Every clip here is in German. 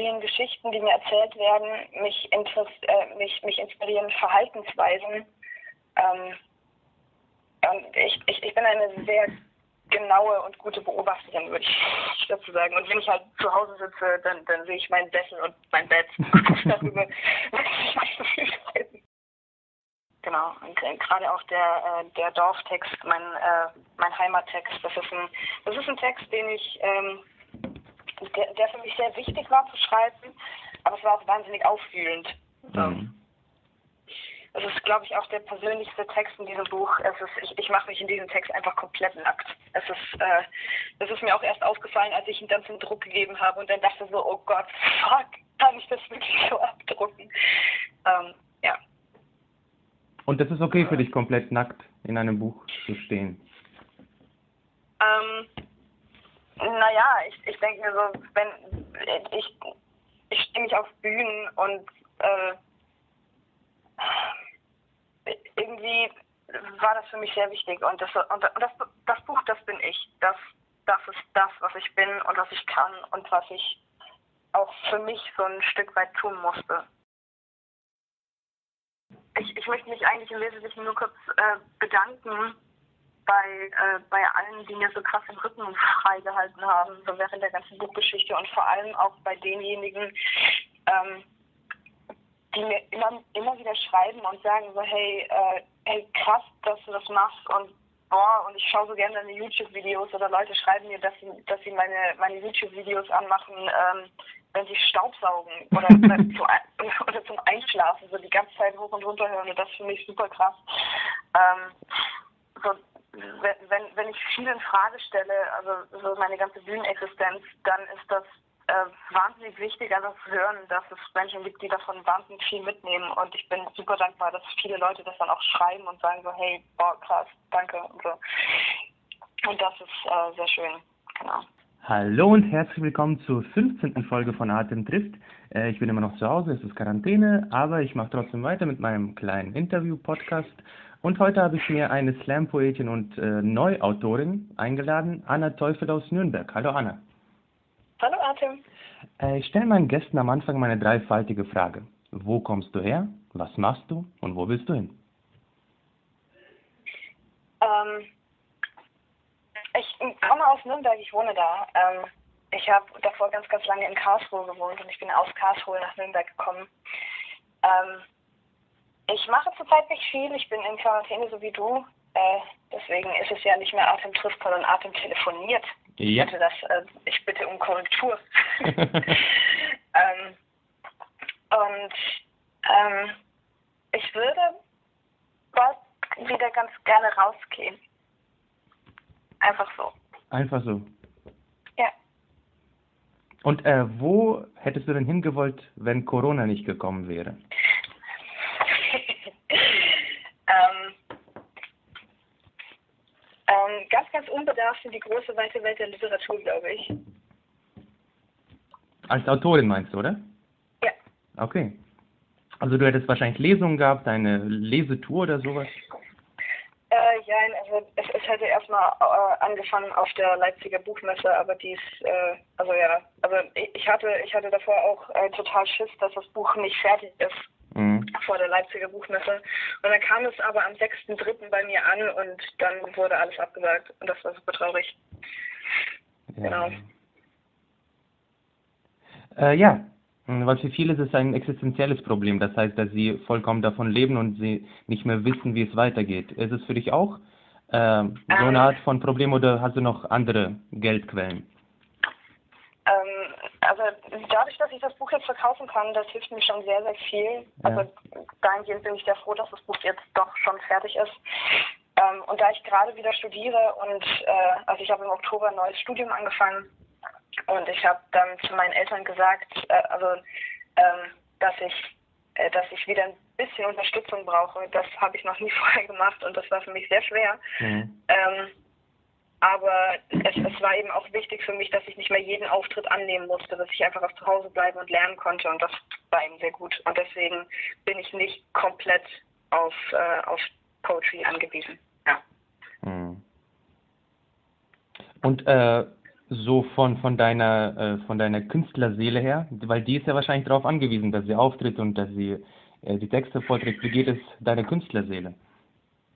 inspirieren Geschichten, die mir erzählt werden, mich, äh, mich, mich inspirieren Verhaltensweisen. Ähm, und ich, ich, ich bin eine sehr genaue und gute Beobachterin, würde ich dazu sagen. Und wenn ich halt zu Hause sitze, dann, dann sehe ich meinen Sessel und mein Bett darüber, was ich meine Genau, und äh, gerade auch der, äh, der Dorftext, mein, äh, mein Heimattext, das ist ein, das ist ein Text, den ich, ähm, der, der für mich sehr wichtig war zu schreiben, aber es war auch wahnsinnig aufwühlend. Mhm. Es ist, glaube ich, auch der persönlichste Text in diesem Buch. Es ist, ich, ich mache mich in diesem Text einfach komplett nackt. Es ist, äh, das ist mir auch erst aufgefallen, als ich ihn dann zum Druck gegeben habe und dann dachte so, oh Gott, fuck, kann ich das wirklich so abdrucken? Ähm, ja. Und das ist okay für dich, komplett nackt in einem Buch zu stehen? Ähm, naja, ich, ich denke mir so, wenn ich, ich stehe mich auf Bühnen und äh, irgendwie war das für mich sehr wichtig und das und das, das Buch, das bin ich. Das, das ist das, was ich bin und was ich kann und was ich auch für mich so ein Stück weit tun musste. Ich, ich möchte mich eigentlich im Wesentlichen nur kurz äh, bedanken bei, äh, bei allen, die mir so krass den Rücken freigehalten haben, so während der ganzen Buchgeschichte und vor allem auch bei denjenigen, ähm, die mir immer, immer wieder schreiben und sagen so, hey, äh, hey, krass, dass du das machst und boah, und ich schaue so gerne deine YouTube-Videos oder Leute schreiben mir, dass sie, dass sie meine, meine YouTube-Videos anmachen, ähm, wenn sie Staubsaugen oder, zu, oder zum Einschlafen, so die ganze Zeit hoch und runter hören und das finde ich super krass. Ähm, so, wenn, wenn, wenn ich viel in Frage stelle, also so meine ganze Bühnenexistenz, dann ist das äh, wahnsinnig wichtig, einfach zu hören, dass es Menschen gibt, die davon wahnsinnig viel mitnehmen. Und ich bin super dankbar, dass viele Leute das dann auch schreiben und sagen so, hey, boah, krass, danke und so. Und das ist äh, sehr schön, genau. Hallo und herzlich willkommen zur 15. Folge von Atem trifft. Äh, ich bin immer noch zu Hause, es ist Quarantäne, aber ich mache trotzdem weiter mit meinem kleinen Interview-Podcast. Und heute habe ich mir eine Slam-Poetin und äh, Neuautorin eingeladen, Anna Teufel aus Nürnberg. Hallo Anna. Hallo Artem. Äh, ich stelle meinen Gästen am Anfang meine dreifaltige Frage. Wo kommst du her? Was machst du? Und wo willst du hin? Ähm, ich komme aus Nürnberg, ich wohne da. Ähm, ich habe davor ganz, ganz lange in Karlsruhe gewohnt und ich bin aus Karlsruhe nach Nürnberg gekommen. Ähm, ich mache zurzeit nicht viel. Ich bin in Quarantäne, so wie du. Äh, deswegen ist es ja nicht mehr Atem trifft, sondern Atem telefoniert. Ja. Ich, bitte das, äh, ich bitte um Korrektur. ähm, und ähm, ich würde bald wieder ganz gerne rausgehen. Einfach so. Einfach so. Ja. Und äh, wo hättest du denn hingewollt, wenn Corona nicht gekommen wäre? Ähm, ganz, ganz unbedarft in die große, weite Welt der Literatur, glaube ich. Als Autorin meinst du, oder? Ja. Okay. Also du hättest wahrscheinlich Lesungen gehabt, eine Lesetour oder sowas? Äh, ja, also es, es hätte erstmal äh, angefangen auf der Leipziger Buchmesse, aber dies, äh, also ja, also ich, ich hatte, ich hatte davor auch äh, total Schiss, dass das Buch nicht fertig ist. Vor der Leipziger Buchmesse. Und dann kam es aber am 6.3. bei mir an und dann wurde alles abgesagt und das war super traurig. Ja. Genau. Äh, ja, weil für viele ist es ein existenzielles Problem. Das heißt, dass sie vollkommen davon leben und sie nicht mehr wissen, wie es weitergeht. Ist es für dich auch äh, so eine ähm. Art von Problem oder hast du noch andere Geldquellen? Ähm, also dadurch, dass ich das Buch jetzt verkaufen kann, das hilft mir schon sehr, sehr viel. Ja. Also dahingehend bin ich sehr froh, dass das Buch jetzt doch schon fertig ist. Ähm, und da ich gerade wieder studiere und äh, also ich habe im Oktober ein neues Studium angefangen und ich habe dann zu meinen Eltern gesagt, äh, also ähm, dass ich äh, dass ich wieder ein bisschen Unterstützung brauche. Das habe ich noch nie vorher gemacht und das war für mich sehr schwer. Mhm. Ähm, aber es, es, war eben auch wichtig für mich, dass ich nicht mehr jeden Auftritt annehmen musste, dass ich einfach zu Hause bleiben und lernen konnte und das war eben sehr gut. Und deswegen bin ich nicht komplett auf, äh, auf Poetry angewiesen. Ja. Hm. Und äh, so von, von deiner äh, von deiner Künstlerseele her? Weil die ist ja wahrscheinlich darauf angewiesen, dass sie auftritt und dass sie äh, die Texte vorträgt. Wie geht es deiner Künstlerseele?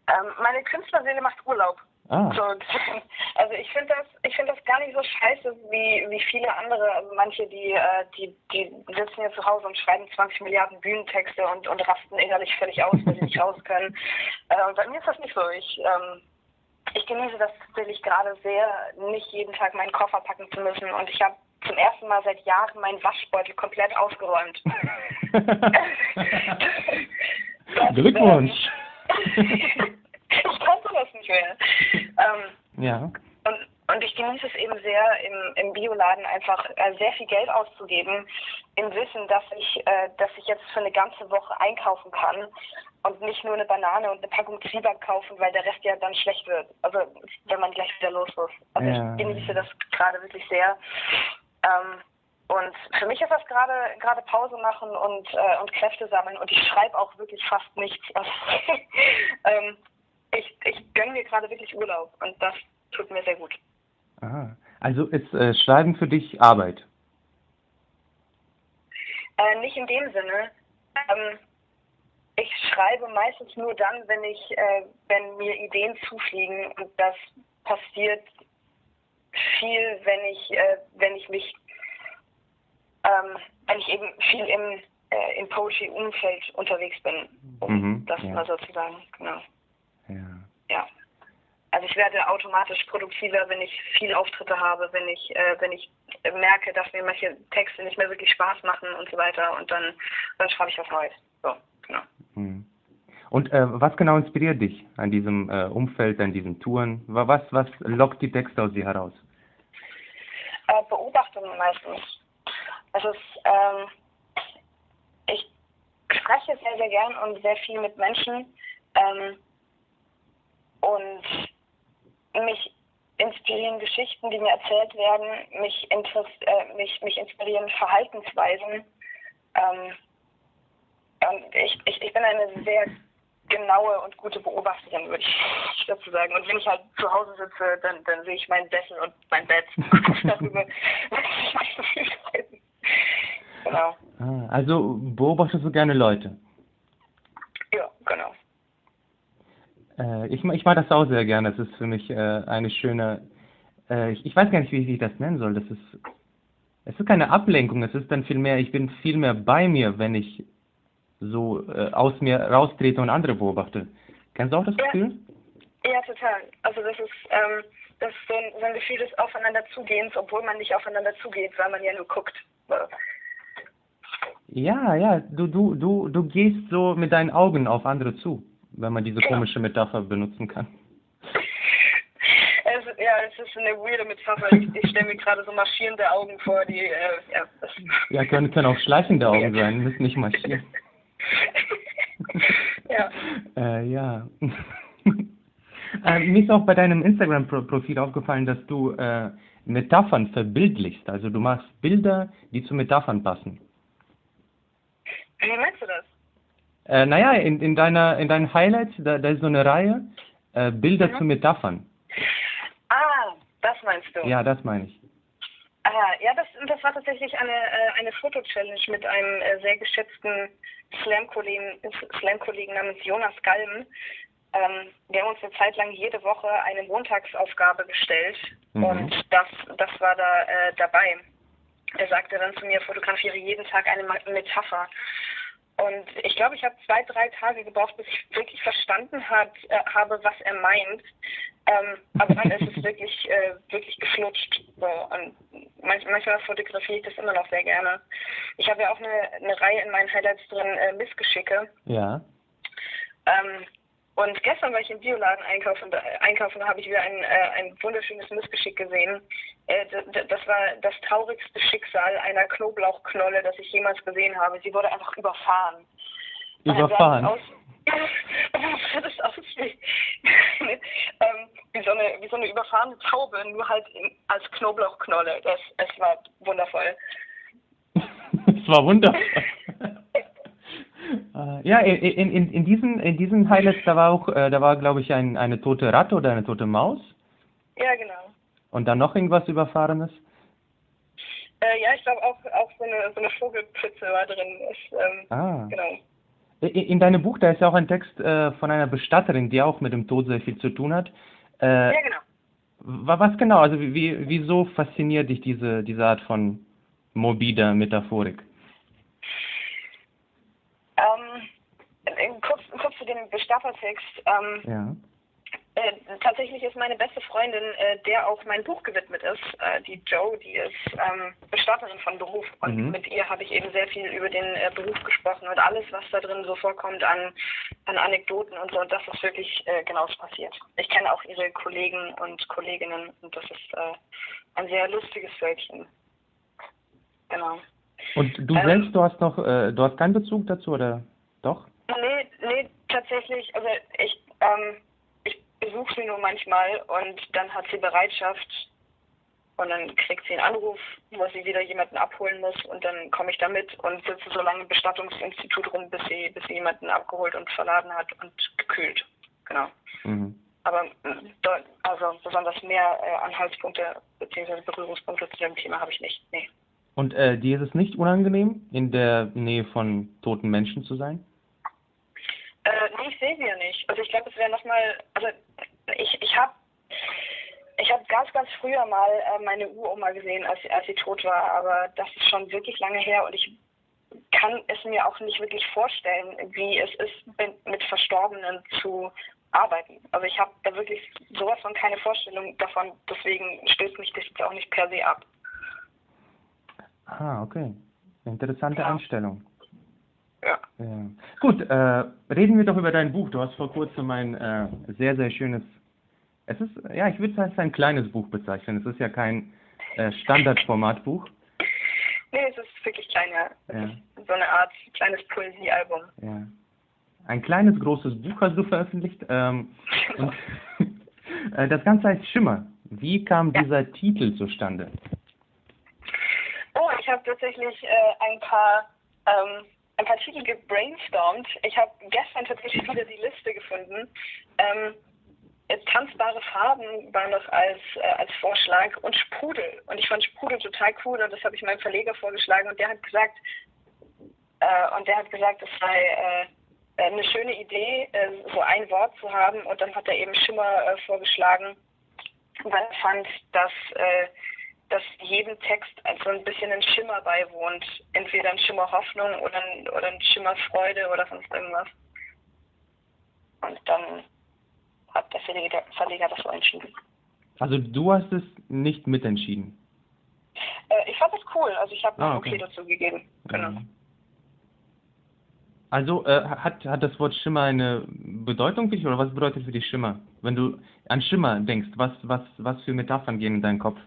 Ähm, meine Künstlerseele macht Urlaub. Ah. So, also ich finde das, ich finde das gar nicht so scheiße wie, wie viele andere, also manche, die, äh, die, die sitzen hier zu Hause und schreiben 20 Milliarden Bühnentexte und, und rasten innerlich völlig aus, weil sie nicht raus können. Äh, und bei mir ist das nicht so. Ich, ähm, ich genieße das tatsächlich gerade sehr, nicht jeden Tag meinen Koffer packen zu müssen. Und ich habe zum ersten Mal seit Jahren meinen Waschbeutel komplett ausgeräumt. Glückwunsch! Ich konnte das nicht mehr. Ähm, ja. und, und ich genieße es eben sehr, im, im Bioladen einfach äh, sehr viel Geld auszugeben, im Wissen, dass ich, äh, dass ich jetzt für eine ganze Woche einkaufen kann und nicht nur eine Banane und eine Packung Zwieback kaufen, weil der Rest ja dann schlecht wird. Also wenn man gleich wieder los muss. Also Ja. ich genieße das gerade wirklich sehr. Ähm, und für mich ist das gerade gerade Pause machen und äh, und Kräfte sammeln und ich schreibe auch wirklich fast nichts. Ähm, ich ich gönne mir gerade wirklich Urlaub und das tut mir sehr gut. Aha. Also ist äh, Schreiben für dich Arbeit? Äh, nicht in dem Sinne. Ähm, ich schreibe meistens nur dann, wenn ich, äh, wenn mir Ideen zufliegen und das passiert viel, wenn ich, äh, wenn ich mich, ähm, wenn ich eben viel im, äh, im Poetry-Umfeld unterwegs bin, um Mhm, das ja. mal so zu sagen. Genau. Ja. Also ich werde automatisch produktiver, wenn ich viel Auftritte habe, wenn ich, äh, wenn ich merke, dass mir manche Texte nicht mehr wirklich Spaß machen und so weiter und dann, dann schreibe ich was Neues. So, genau. Hm. Und äh, was genau inspiriert dich an diesem äh, Umfeld, an diesen Touren? Wa- Was, was lockt die Texte aus dir heraus? Äh, Beobachtungen meistens. Es ist, ähm, ich spreche sehr, sehr gern und sehr viel mit Menschen ähm, und mich inspirieren Geschichten, die mir erzählt werden, mich, äh, mich, mich inspirieren Verhaltensweisen. Ähm, und ich, ich, ich bin eine sehr genaue und gute Beobachterin, würde ich dazu sagen. Und wenn ich halt zu Hause sitze, dann, dann sehe ich meinen Sessel und mein Bett. Darüber ich. Genau. Ah, also beobachtest du gerne Leute? Ja, genau. Äh, ich, ich mag das auch sehr gerne. Das ist für mich äh, eine schöne, äh, ich, ich weiß gar nicht, wie ich das nennen soll. Das ist, es ist keine Ablenkung. Es ist dann viel mehr, ich bin viel mehr bei mir, wenn ich so äh, aus mir raustrete und andere beobachte. Kennst du auch das Ja. Gefühl? Ja, total. Also das ist, ähm, das ist so, ein, so ein Gefühl des Aufeinander zugehens, obwohl man nicht aufeinander zugeht, weil man ja nur guckt. Ja, ja, du, du, du, du gehst so mit deinen Augen auf andere zu, wenn man diese komische Metapher benutzen kann. Es, ja, es ist eine weirde Metapher. Ich, ich stelle mir gerade so marschierende Augen vor, die, äh, ja, Ja, können, können auch schleichende Augen sein, müssen nicht marschieren. ja. Äh, ja. äh, mir ist auch bei deinem Instagram-Profil aufgefallen, dass du äh, Metaphern verbildlichst. Also du machst Bilder, die zu Metaphern passen. Wie meinst du das? Äh, naja, in, in, deiner, in deinen Highlights, da, da ist so eine Reihe, äh, Bilder Mhm. zu Metaphern. Ah, das meinst du? Ja, das meine ich. Ah, ja, das, das war tatsächlich eine, äh, eine Foto-Challenge mit einem äh, sehr geschätzten Slam-Kollegen Slam namens Jonas Galm. Ähm, wir haben uns eine Zeit lang jede Woche eine Montagsaufgabe gestellt Mhm. und das, das war da äh, dabei. Er sagte dann zu mir, fotografiere jeden Tag eine Metapher. Und ich glaube, ich habe zwei, drei Tage gebraucht, bis ich wirklich verstanden hat, äh, habe, was er meint. Ähm, aber dann ist es wirklich, äh, wirklich geflutscht. So. Und manch, manchmal fotografiere ich das immer noch sehr gerne. Ich habe ja auch eine, eine Reihe in meinen Highlights drin, äh, Missgeschicke. Ja. Ähm, und gestern war ich im Bioladen einkaufen, da, einkaufen, da habe ich wieder ein, äh, ein wunderschönes Missgeschick gesehen. Äh, das war das traurigste Schicksal einer Knoblauchknolle, das ich jemals gesehen habe. Sie wurde einfach überfahren. Sah Überfahren. Aus, ja, das aus wie, ähm, wie, so eine, wie so eine überfahrene Taube, nur halt in, als Knoblauchknolle. Das, es war wundervoll. Es war wunderbar. Äh, ja, in, in, in, diesen, in diesen Highlights, da war auch, äh, da war, glaube ich, ein, eine tote Ratte oder eine tote Maus. Ja, genau. Und dann noch irgendwas Überfahrenes? Äh, ja, ich glaube auch, auch so eine, so eine Vogelpfütze war drin. Ich, ähm, Ah. Genau. In deinem Buch, da ist ja auch ein Text äh, von einer Bestatterin, die auch mit dem Tod sehr viel zu tun hat. Äh, Ja, genau. wa- was genau, also wie- wieso fasziniert dich diese, diese Art von morbider Metaphorik? Ähm, äh, kurz, kurz zu dem Bestattertext. Ähm, Ja. Äh, tatsächlich ist meine beste Freundin, äh, der auch mein Buch gewidmet ist, äh, die Joe, die ist ähm, Bestatterin von Beruf und Mhm. mit ihr habe ich eben sehr viel über den äh, Beruf gesprochen und alles, was da drin so vorkommt an, an Anekdoten und so und das ist wirklich äh, genau so passiert. Ich kenne auch ihre Kollegen und Kolleginnen und das ist äh, ein sehr lustiges Wölkchen. Genau. Und du Ähm. selbst, du hast noch, äh, du hast keinen Bezug dazu, oder doch? Nee, nee, tatsächlich, also ich, ähm, ich besuche sie nur manchmal und dann hat sie Bereitschaft und dann kriegt sie einen Anruf, wo sie wieder jemanden abholen muss und dann komme ich da mit und sitze so lange im Bestattungsinstitut rum, bis sie, bis sie jemanden abgeholt und verladen hat und gekühlt. Genau. Mhm. Aber mm, also besonders mehr äh, Anhaltspunkte bzw. Berührungspunkte zu dem Thema habe ich nicht. Nee. Und äh, dir ist es nicht unangenehm, in der Nähe von toten Menschen zu sein? Sehe ja nicht. Also ich glaube, es wäre nochmal, also ich, ich habe ich hab ganz, ganz früher mal äh, meine Uroma gesehen, als, sie- als sie tot war, aber das ist schon wirklich lange her und ich kann es mir auch nicht wirklich vorstellen, wie es ist, mit- mit Verstorbenen zu arbeiten. Also ich habe da wirklich sowas von keine Vorstellung davon, deswegen stößt mich das jetzt auch nicht per se ab. Ah, okay. Interessante Ja. Einstellung. Ja. Ja. Gut, äh, reden wir doch über dein Buch. Du hast vor kurzem ein äh, sehr, sehr schönes, es ist, ja, ich würde es als ein kleines Buch bezeichnen. Es ist ja kein äh, Standardformatbuch. Nee, es ist wirklich kleine, es Ja. ist so eine Art kleines Poesiealbum. Ja. Ein kleines, großes Buch hast du veröffentlicht. Ähm, und äh, das Ganze heißt Schimmer. Wie kam Ja. dieser Titel zustande? Oh, ich habe tatsächlich äh, ein paar ähm, ein paar Titel gebrainstormt. Ich habe gestern tatsächlich wieder die Liste gefunden. Ähm, äh, tanzbare Farben war noch als äh, als Vorschlag und Sprudel. Und ich fand Sprudel total cool und das habe ich meinem Verleger vorgeschlagen und der hat gesagt äh, und der hat gesagt, es sei äh, eine schöne Idee, äh, so ein Wort zu haben und dann hat er eben Schimmer äh, vorgeschlagen, weil er fand, dass äh, dass jedem Text so ein bisschen ein Schimmer beiwohnt. Entweder ein Schimmer Hoffnung oder ein, oder ein Schimmer Freude oder sonst irgendwas. Und dann hat der Verleger, Verleger das so entschieden. Also du hast es nicht mitentschieden. Äh, ich fand das cool, also ich habe Ah, ein okay. okay dazu gegeben. Genau. Mhm. Also äh, hat, hat das Wort Schimmer eine Bedeutung für dich oder was bedeutet für dich Schimmer? Wenn du an Schimmer denkst, was, was, was für Metaphern gehen in deinen Kopf?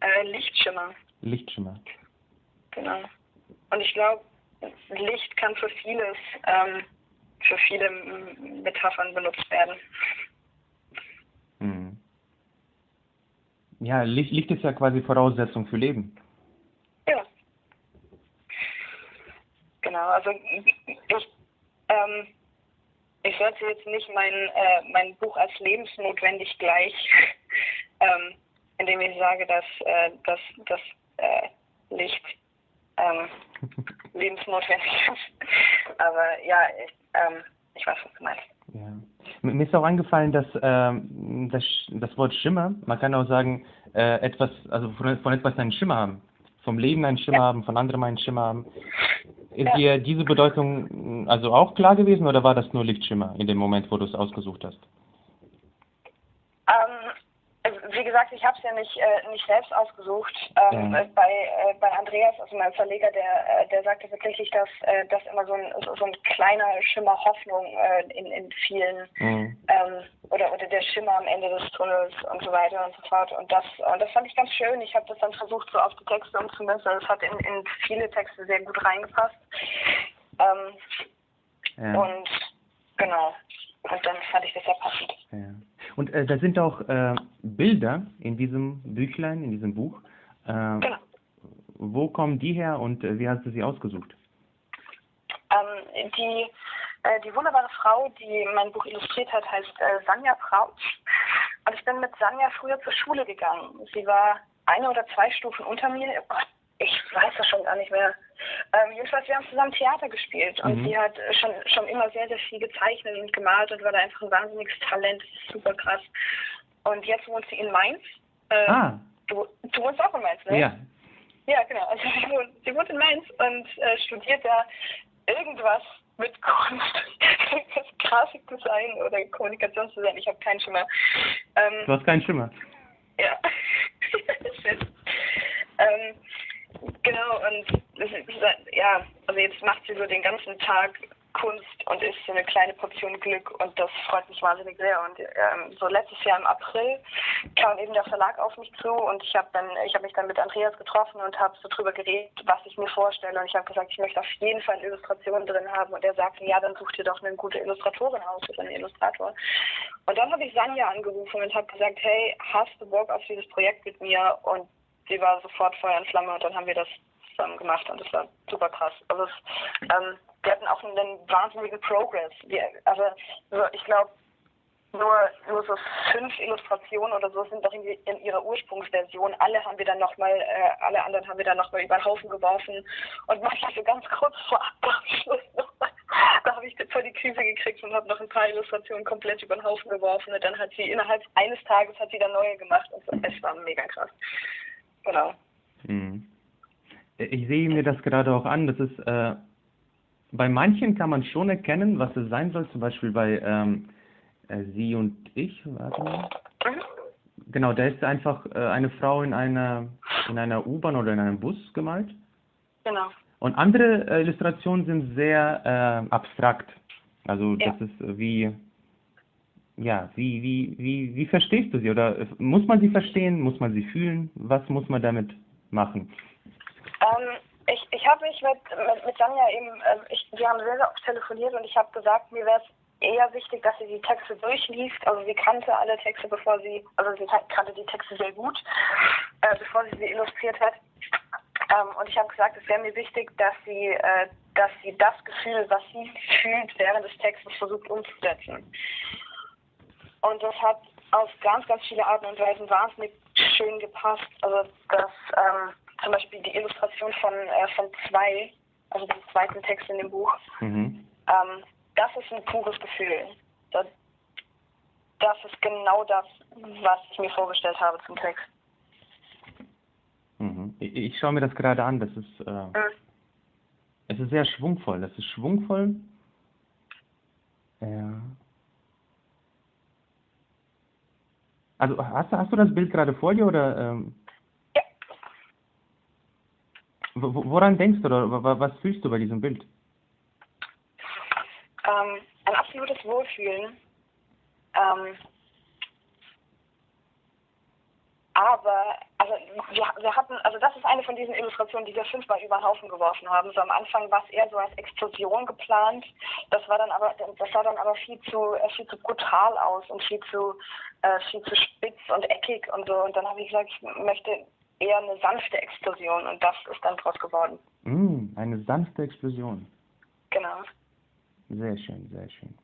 Äh, Lichtschimmer, Lichtschimmer. genau. Und ich glaube, Licht kann für vieles, ähm, für viele Metaphern benutzt werden. Mhm. Ja, Licht, Licht ist ja quasi Voraussetzung für Leben. Ja. Genau, also ich, ähm, ich sollte jetzt nicht mein, äh, mein Buch als lebensnotwendig gleich, ähm, indem ich sage, dass äh, dass das äh, Licht ähm, lebensnotwendig ist. Aber ja, ich, ähm, ich weiß, was du meinst. Ja. Mir ist auch eingefallen, dass ähm, das, das Wort Schimmer, man kann auch sagen, äh, etwas, also von, von etwas einen Schimmer haben. Vom Leben einen Schimmer Ja. haben, von anderem einen Schimmer haben. Ist Ja. dir diese Bedeutung also auch klar gewesen oder war das nur Lichtschimmer in dem Moment, wo du es ausgesucht hast? Wie gesagt, ich habe es ja nicht, äh, nicht selbst ausgesucht. Ähm, Ja. äh, bei, äh, bei Andreas, also meinem Verleger, der, äh, der sagte tatsächlich, dass, äh, dass immer so ein, so, ein kleiner Schimmer Hoffnung äh, in, in vielen Mhm. ähm, oder, oder der Schimmer am Ende des Tunnels und so weiter und so fort. Und das, und das fand ich ganz schön. Ich habe das dann versucht, so auf die Texte umzumünzen. Es hat in, in viele Texte sehr gut reingepasst. Ähm, Ja. Und genau. Und dann fand ich das sehr passend. Ja. Und äh, da sind auch äh, Bilder in diesem Büchlein, in diesem Buch. Äh, Genau. Wo kommen die her und äh, wie hast du sie ausgesucht? Ähm, die, äh, die wunderbare Frau, die mein Buch illustriert hat, heißt äh, Sanja Prautsch. Und ich bin mit Sanja früher zur Schule gegangen. Sie war eine oder zwei Stufen unter mir. Oh Gott, ich weiß das schon gar nicht mehr. Ähm, jedenfalls, wir haben zusammen Theater gespielt und mhm. sie hat schon, schon immer sehr, sehr viel gezeichnet und gemalt und war da einfach ein wahnsinniges Talent. Das ist super krass. Und jetzt wohnt sie in Mainz. Ähm, ah. Du, du wohnst auch in Mainz, ne? Ja. Ja, genau. Also sie wohnt, sie wohnt in Mainz und äh, studiert da irgendwas mit Kunst, Grafikdesign oder Kommunikationsdesign. Ich habe keinen Schimmer. Ähm, du hast keinen Schimmer. Ja. ähm, genau, und ja, also jetzt macht sie so den ganzen Tag Kunst und ist so eine kleine Portion Glück und das freut mich wahnsinnig sehr. Und ähm, so letztes Jahr im April kam eben der Verlag auf mich zu und ich habe dann, ich habe mich dann mit Andreas getroffen und habe so drüber geredet, was ich mir vorstelle und ich habe gesagt, ich möchte auf jeden Fall Illustrationen drin haben und er sagte, ja, dann such dir doch eine gute Illustratorin aus oder einen Illustrator. Und dann habe ich Sanja angerufen und habe gesagt, hey, hast du Bock auf dieses Projekt mit mir? Und sie war sofort Feuer und Flamme und dann haben wir das zusammen gemacht und das war super krass. Also es, ähm, wir hatten auch einen wahnsinnigen Progress. Wir, also ich glaube, nur, nur so fünf Illustrationen oder so sind doch in, in ihrer Ursprungsversion. Alle haben wir dann nochmal, äh, alle anderen haben wir dann nochmal über den Haufen geworfen und manchmal so ganz kurz vor Abschluss nochmal. Da habe ich voll die Krise gekriegt und habe noch ein paar Illustrationen komplett über den Haufen geworfen und dann hat sie innerhalb eines Tages hat sie dann neue gemacht und so. es war mega krass. Genau. Mhm. Ich sehe mir das gerade auch an. Das ist äh, bei manchen kann man schon erkennen, was es sein soll. Zum Beispiel bei ähm, äh, Sie und ich. Warte mal. Genau, da ist einfach äh, eine Frau in einer in einer U-Bahn oder in einem Bus gemalt. Genau. Und andere äh, Illustrationen sind sehr äh, abstrakt. Also ja. das ist äh, wie ja, wie, wie, wie, wie verstehst du sie? Oder muss man sie verstehen? Muss man sie fühlen? Was muss man damit machen? Ähm, ich ich habe mich mit, mit, mit Sanja eben, äh, ich, wir haben sehr, sehr oft telefoniert und ich habe gesagt, mir wäre es eher wichtig, dass sie die Texte durchliest. Also sie kannte alle Texte, bevor sie, also sie kannte die Texte sehr gut, äh, bevor sie sie illustriert hat. Ähm, und ich habe gesagt, es wäre mir wichtig, dass sie, äh, dass sie das Gefühl, was sie fühlt, während des Textes versucht umzusetzen. Und das hat auf ganz, ganz viele Arten und Weisen wahnsinnig schön gepasst. Also das ähm, zum Beispiel die Illustration von, äh, von zwei, also dem zweiten Text in dem Buch, mhm. ähm, das ist ein pures Gefühl. Das, das ist genau das, was ich mir vorgestellt habe zum Text. Mhm. Ich, ich schaue mir das gerade an. Das ist, äh, mhm. es ist sehr schwungvoll. Das ist schwungvoll. Ja. Also hast, hast du das Bild gerade vor dir oder? Ähm, ja. Woran denkst du oder was fühlst du bei diesem Bild? Ähm, ein absolutes Wohlfühlen. Ähm, aber, also wir, wir hatten, also das ist eine von diesen Illustrationen, die wir fünfmal über den Haufen geworfen haben. So am Anfang war es eher so als Explosion geplant. Das war dann aber, das sah dann aber viel zu, äh, viel zu brutal aus und viel zu, äh, viel zu spitz und eckig und so. Und dann habe ich gesagt, ich möchte eher eine sanfte Explosion und das ist dann draus geworden. Mm, eine sanfte Explosion. Genau. Sehr schön, sehr schön.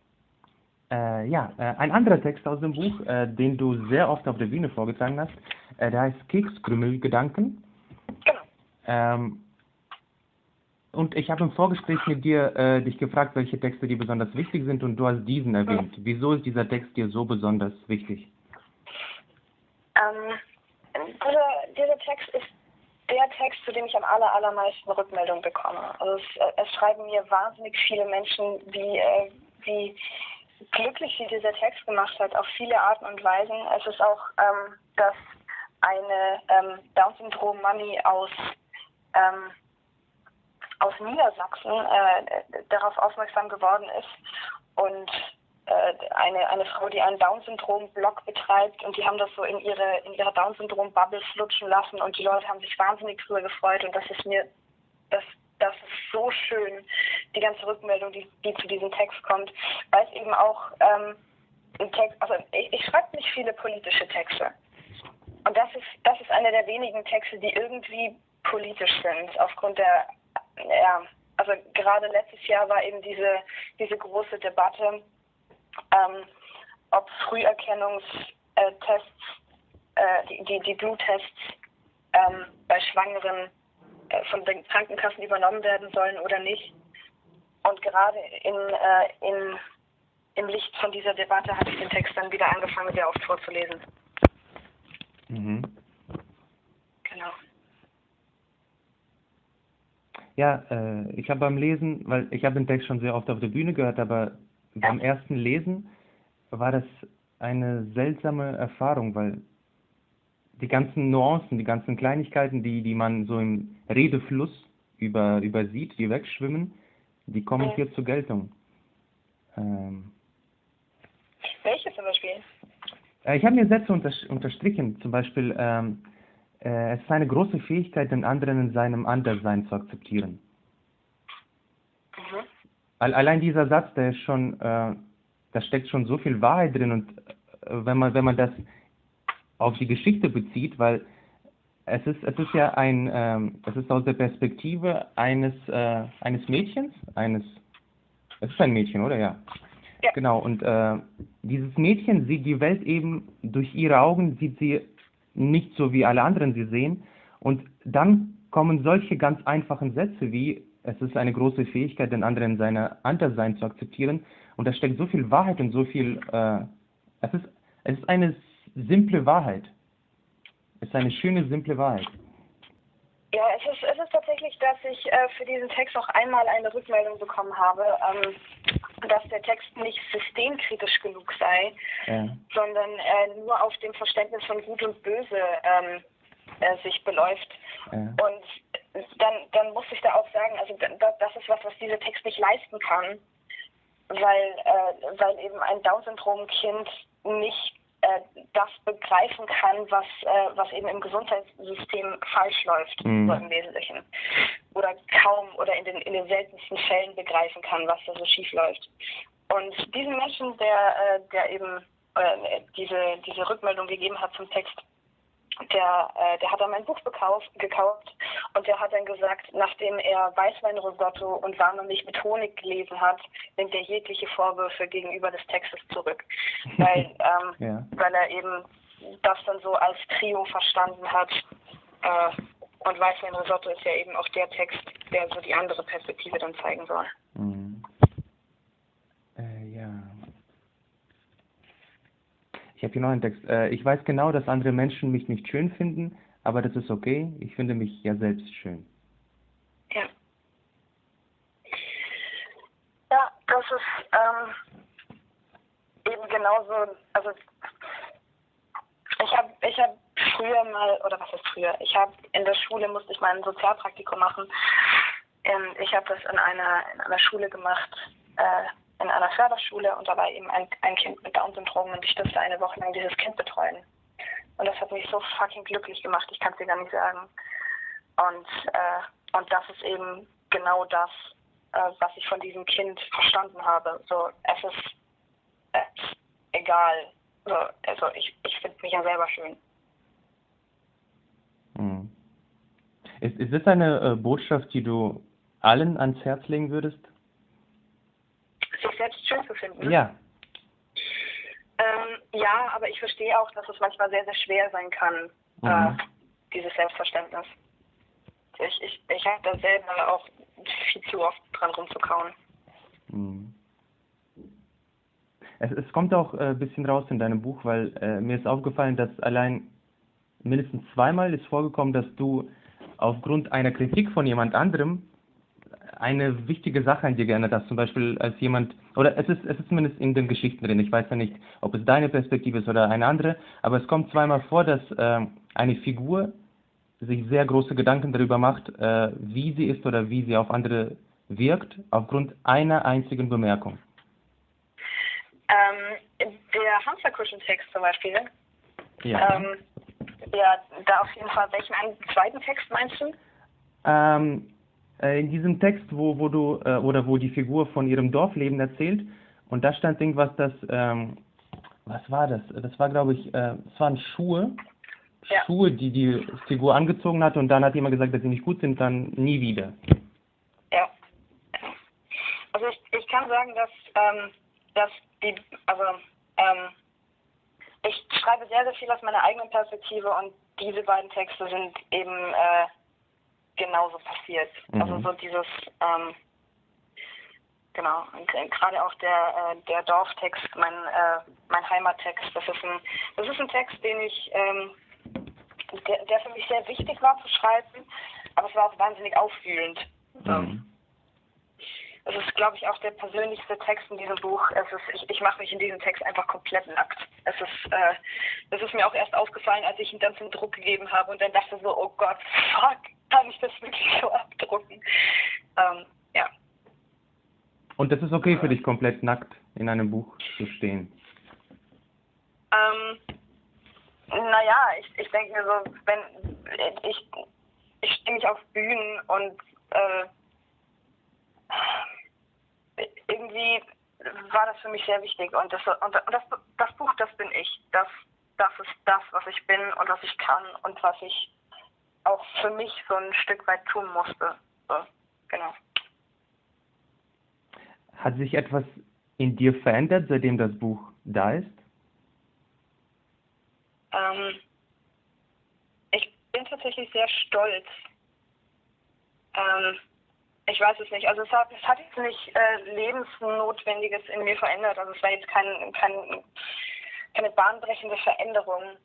Äh, ja, äh, ein anderer Text aus dem Buch, äh, den du sehr oft auf der Bühne vorgetragen hast, äh, der heißt Kekskrümelgedanken. Genau. Ähm, und ich habe im Vorgespräch mit dir äh, dich gefragt, welche Texte dir besonders wichtig sind und du hast diesen erwähnt. Mhm. Wieso ist dieser Text dir so besonders wichtig? Ähm, dieser, dieser Text ist der Text, zu dem ich am aller, allermeisten Rückmeldung bekomme. Also es, äh, es schreiben mir wahnsinnig viele Menschen, wie, äh, wie glücklich sie dieser Text gemacht hat, auf viele Arten und Weisen. Es ist auch, ähm, dass eine ähm, Down-Syndrom-Mami aus, ähm, aus Niedersachsen äh, darauf aufmerksam geworden ist und äh, eine, eine Frau, die einen Down-Syndrom-Blog betreibt und die haben das so in ihre in ihrer Down-Syndrom-Bubble flutschen lassen und die Leute haben sich wahnsinnig drüber gefreut und das ist mir das das ist so schön, die ganze Rückmeldung, die, die zu diesem Text kommt, weil es eben auch ähm, Text, also ich, ich schreibe nicht viele politische Texte. Und das ist, das ist einer der wenigen Texte, die irgendwie politisch sind, aufgrund der, ja, also gerade letztes Jahr war eben diese, diese große Debatte, ähm, ob Früherkennungs, äh, die, die Bluttests ähm, bei Schwangeren äh, von den Krankenkassen übernommen werden sollen oder nicht. Und gerade in, äh, in, im Licht von dieser Debatte habe ich den Text dann wieder angefangen, sehr oft vorzulesen. Mhm. Genau. Ja, äh, ich habe beim Lesen, weil ich habe den Text schon sehr oft auf der Bühne gehört, aber beim ersten Lesen war das eine seltsame Erfahrung, weil die ganzen Nuancen, die ganzen Kleinigkeiten, die, die man so im Redefluss über, übersieht, die wegschwimmen, die kommen Ja. hier zur Geltung. Ähm, Welche zum Beispiel? Äh, ich habe mir Sätze unterstrichen, zum Beispiel, ähm, äh, es ist eine große Fähigkeit, den anderen in seinem Anderssein zu akzeptieren. Mhm. Al- Allein dieser Satz, der ist schon, äh, da steckt schon so viel Wahrheit drin und äh, wenn man wenn man das auf die Geschichte bezieht, weil es ist es ist ja ein ähm, es ist aus der Perspektive eines äh, eines Mädchens, eines es ist ein Mädchen, oder ja? Genau und äh, dieses Mädchen sieht die Welt eben durch ihre Augen sieht sie nicht so wie alle anderen sie sehen und dann kommen solche ganz einfachen Sätze wie es ist eine große Fähigkeit, den anderen in seiner Anderssein zu akzeptieren. Und da steckt so viel Wahrheit und so viel, äh, es, ist, es ist eine simple Wahrheit. Es ist eine schöne, simple Wahrheit. Ja, es ist, es ist tatsächlich, dass ich äh, für diesen Text auch einmal eine Rückmeldung bekommen habe, ähm, dass der Text nicht systemkritisch genug sei, Ja. sondern äh, nur auf dem Verständnis von Gut und Böse ähm, äh, sich beläuft. Ja. Und dann, dann muss ich da auch sagen, also da, das ist was, was dieser Text nicht leisten kann, weil, äh, weil eben ein Down-Syndrom-Kind nicht das begreifen kann, was, äh, was eben im Gesundheitssystem falsch läuft, Mhm. so im Wesentlichen. Oder kaum oder in den, in den seltensten Fällen begreifen kann, was da so schief läuft. Und diesen Menschen, der, äh, der eben äh, diese, diese Rückmeldung gegeben hat zum Text, der, äh, der hat dann mein Buch bekauft, gekauft und der hat dann gesagt, nachdem er Weißweinrisotto und warme Milch mit Honig gelesen hat, nimmt er jegliche Vorwürfe gegenüber des Textes zurück. Weil, ähm, Ja. weil er eben das dann so als Trio verstanden hat. Äh, und Weißweinrisotto ist ja eben auch der Text, der so die andere Perspektive dann zeigen soll. Mhm. Äh, ja. Ich habe hier einen Text. Äh, ich weiß genau, dass andere Menschen mich nicht schön finden, aber das ist okay. Ich finde mich ja selbst schön. Ja. Ja, das ist ähm, eben genauso, also ich habe ich hab früher mal, oder was ist früher, ich habe in der Schule musste ich mal ein Sozialpraktikum machen. Ähm, ich habe das in einer, in einer Schule gemacht, äh, in einer Förderschule und da war eben ein, ein Kind mit Down-Syndrom und ich durfte eine Woche lang dieses Kind betreuen. Und das hat mich so fucking glücklich gemacht, ich kann es dir gar nicht sagen. Und, äh, und das ist eben genau das, äh, was ich von diesem Kind verstanden habe. So, es ist, ist egal. So, also ich, ich finde mich ja selber schön. Mhm. Ist, ist das eine äh, Botschaft, die du allen ans Herz legen würdest? Sich selbst schön zu finden. Ja. Ähm, ja, aber ich verstehe auch, dass es manchmal sehr, sehr schwer sein kann, Mhm. äh, dieses Selbstverständnis. Ich, ich, ich habe da selber auch viel zu oft dran rumzukauen. Mhm. Es, es kommt auch äh, ein bisschen raus in deinem Buch, weil äh, mir ist aufgefallen, dass allein mindestens zweimal ist vorgekommen, dass du aufgrund einer Kritik von jemand anderem eine wichtige Sache an dir geändert hast. Zum Beispiel als jemand, oder es ist, es ist zumindest in den Geschichten drin, ich weiß ja nicht, ob es deine Perspektive ist oder eine andere, aber es kommt zweimal vor, dass äh, eine Figur sich sehr große Gedanken darüber macht, äh, wie sie ist oder wie sie auf andere wirkt, aufgrund einer einzigen Bemerkung. Ähm, der Hamsterkuschen-Text zum Beispiel, Ja. ähm, ja, da auf jeden Fall, welchen einen zweiten Text meinst du? Ähm, äh, in diesem Text, wo, wo du, äh, oder wo die Figur von ihrem Dorfleben erzählt, und da stand irgendwas, das, ähm, was war das? Das war, glaube ich, äh, es waren Schuhe, Ja. Schuhe, die die Figur angezogen hat, und dann hat jemand gesagt, dass sie nicht gut sind, dann nie wieder. Ja. Also ich, ich kann sagen, dass, ähm, dass die, also ähm, ich schreibe sehr, sehr viel aus meiner eigenen Perspektive und diese beiden Texte sind eben äh, genauso passiert. Mhm. Also so dieses, ähm, genau, äh, gerade auch der, äh, der Dorftext, mein, äh, mein Heimattext, das ist ein, das ist ein Text, den ich, ähm, der, der für mich sehr wichtig war zu schreiben, aber es war auch wahnsinnig aufwühlend. Mhm. Es ist, glaube ich, auch der persönlichste Text in diesem Buch. Es ist, ich, ich mache mich in diesem Text einfach komplett nackt. Es ist, äh, das ist mir auch erst aufgefallen, als ich ihn dann zum Druck gegeben habe und dann dachte so, oh Gott, fuck, kann ich das wirklich so abdrucken? Ähm, ja. Und das ist okay für dich, komplett nackt in einem Buch zu stehen? Ähm, naja, ich, ich denke mir so, wenn ich, ich stehe nicht auf Bühnen und äh, irgendwie war das für mich sehr wichtig und das, und das, das Buch, das bin ich. Das, das ist das, was ich bin und was ich kann und was ich auch für mich so ein Stück weit tun musste. So, genau. Hat sich etwas in dir verändert, seitdem das Buch da ist? Ähm, ich bin tatsächlich sehr stolz. Ähm, ich weiß es nicht. Also es hat, es hat jetzt nicht äh, Lebensnotwendiges in mir verändert. Also es war jetzt kein, kein, keine bahnbrechende Veränderung.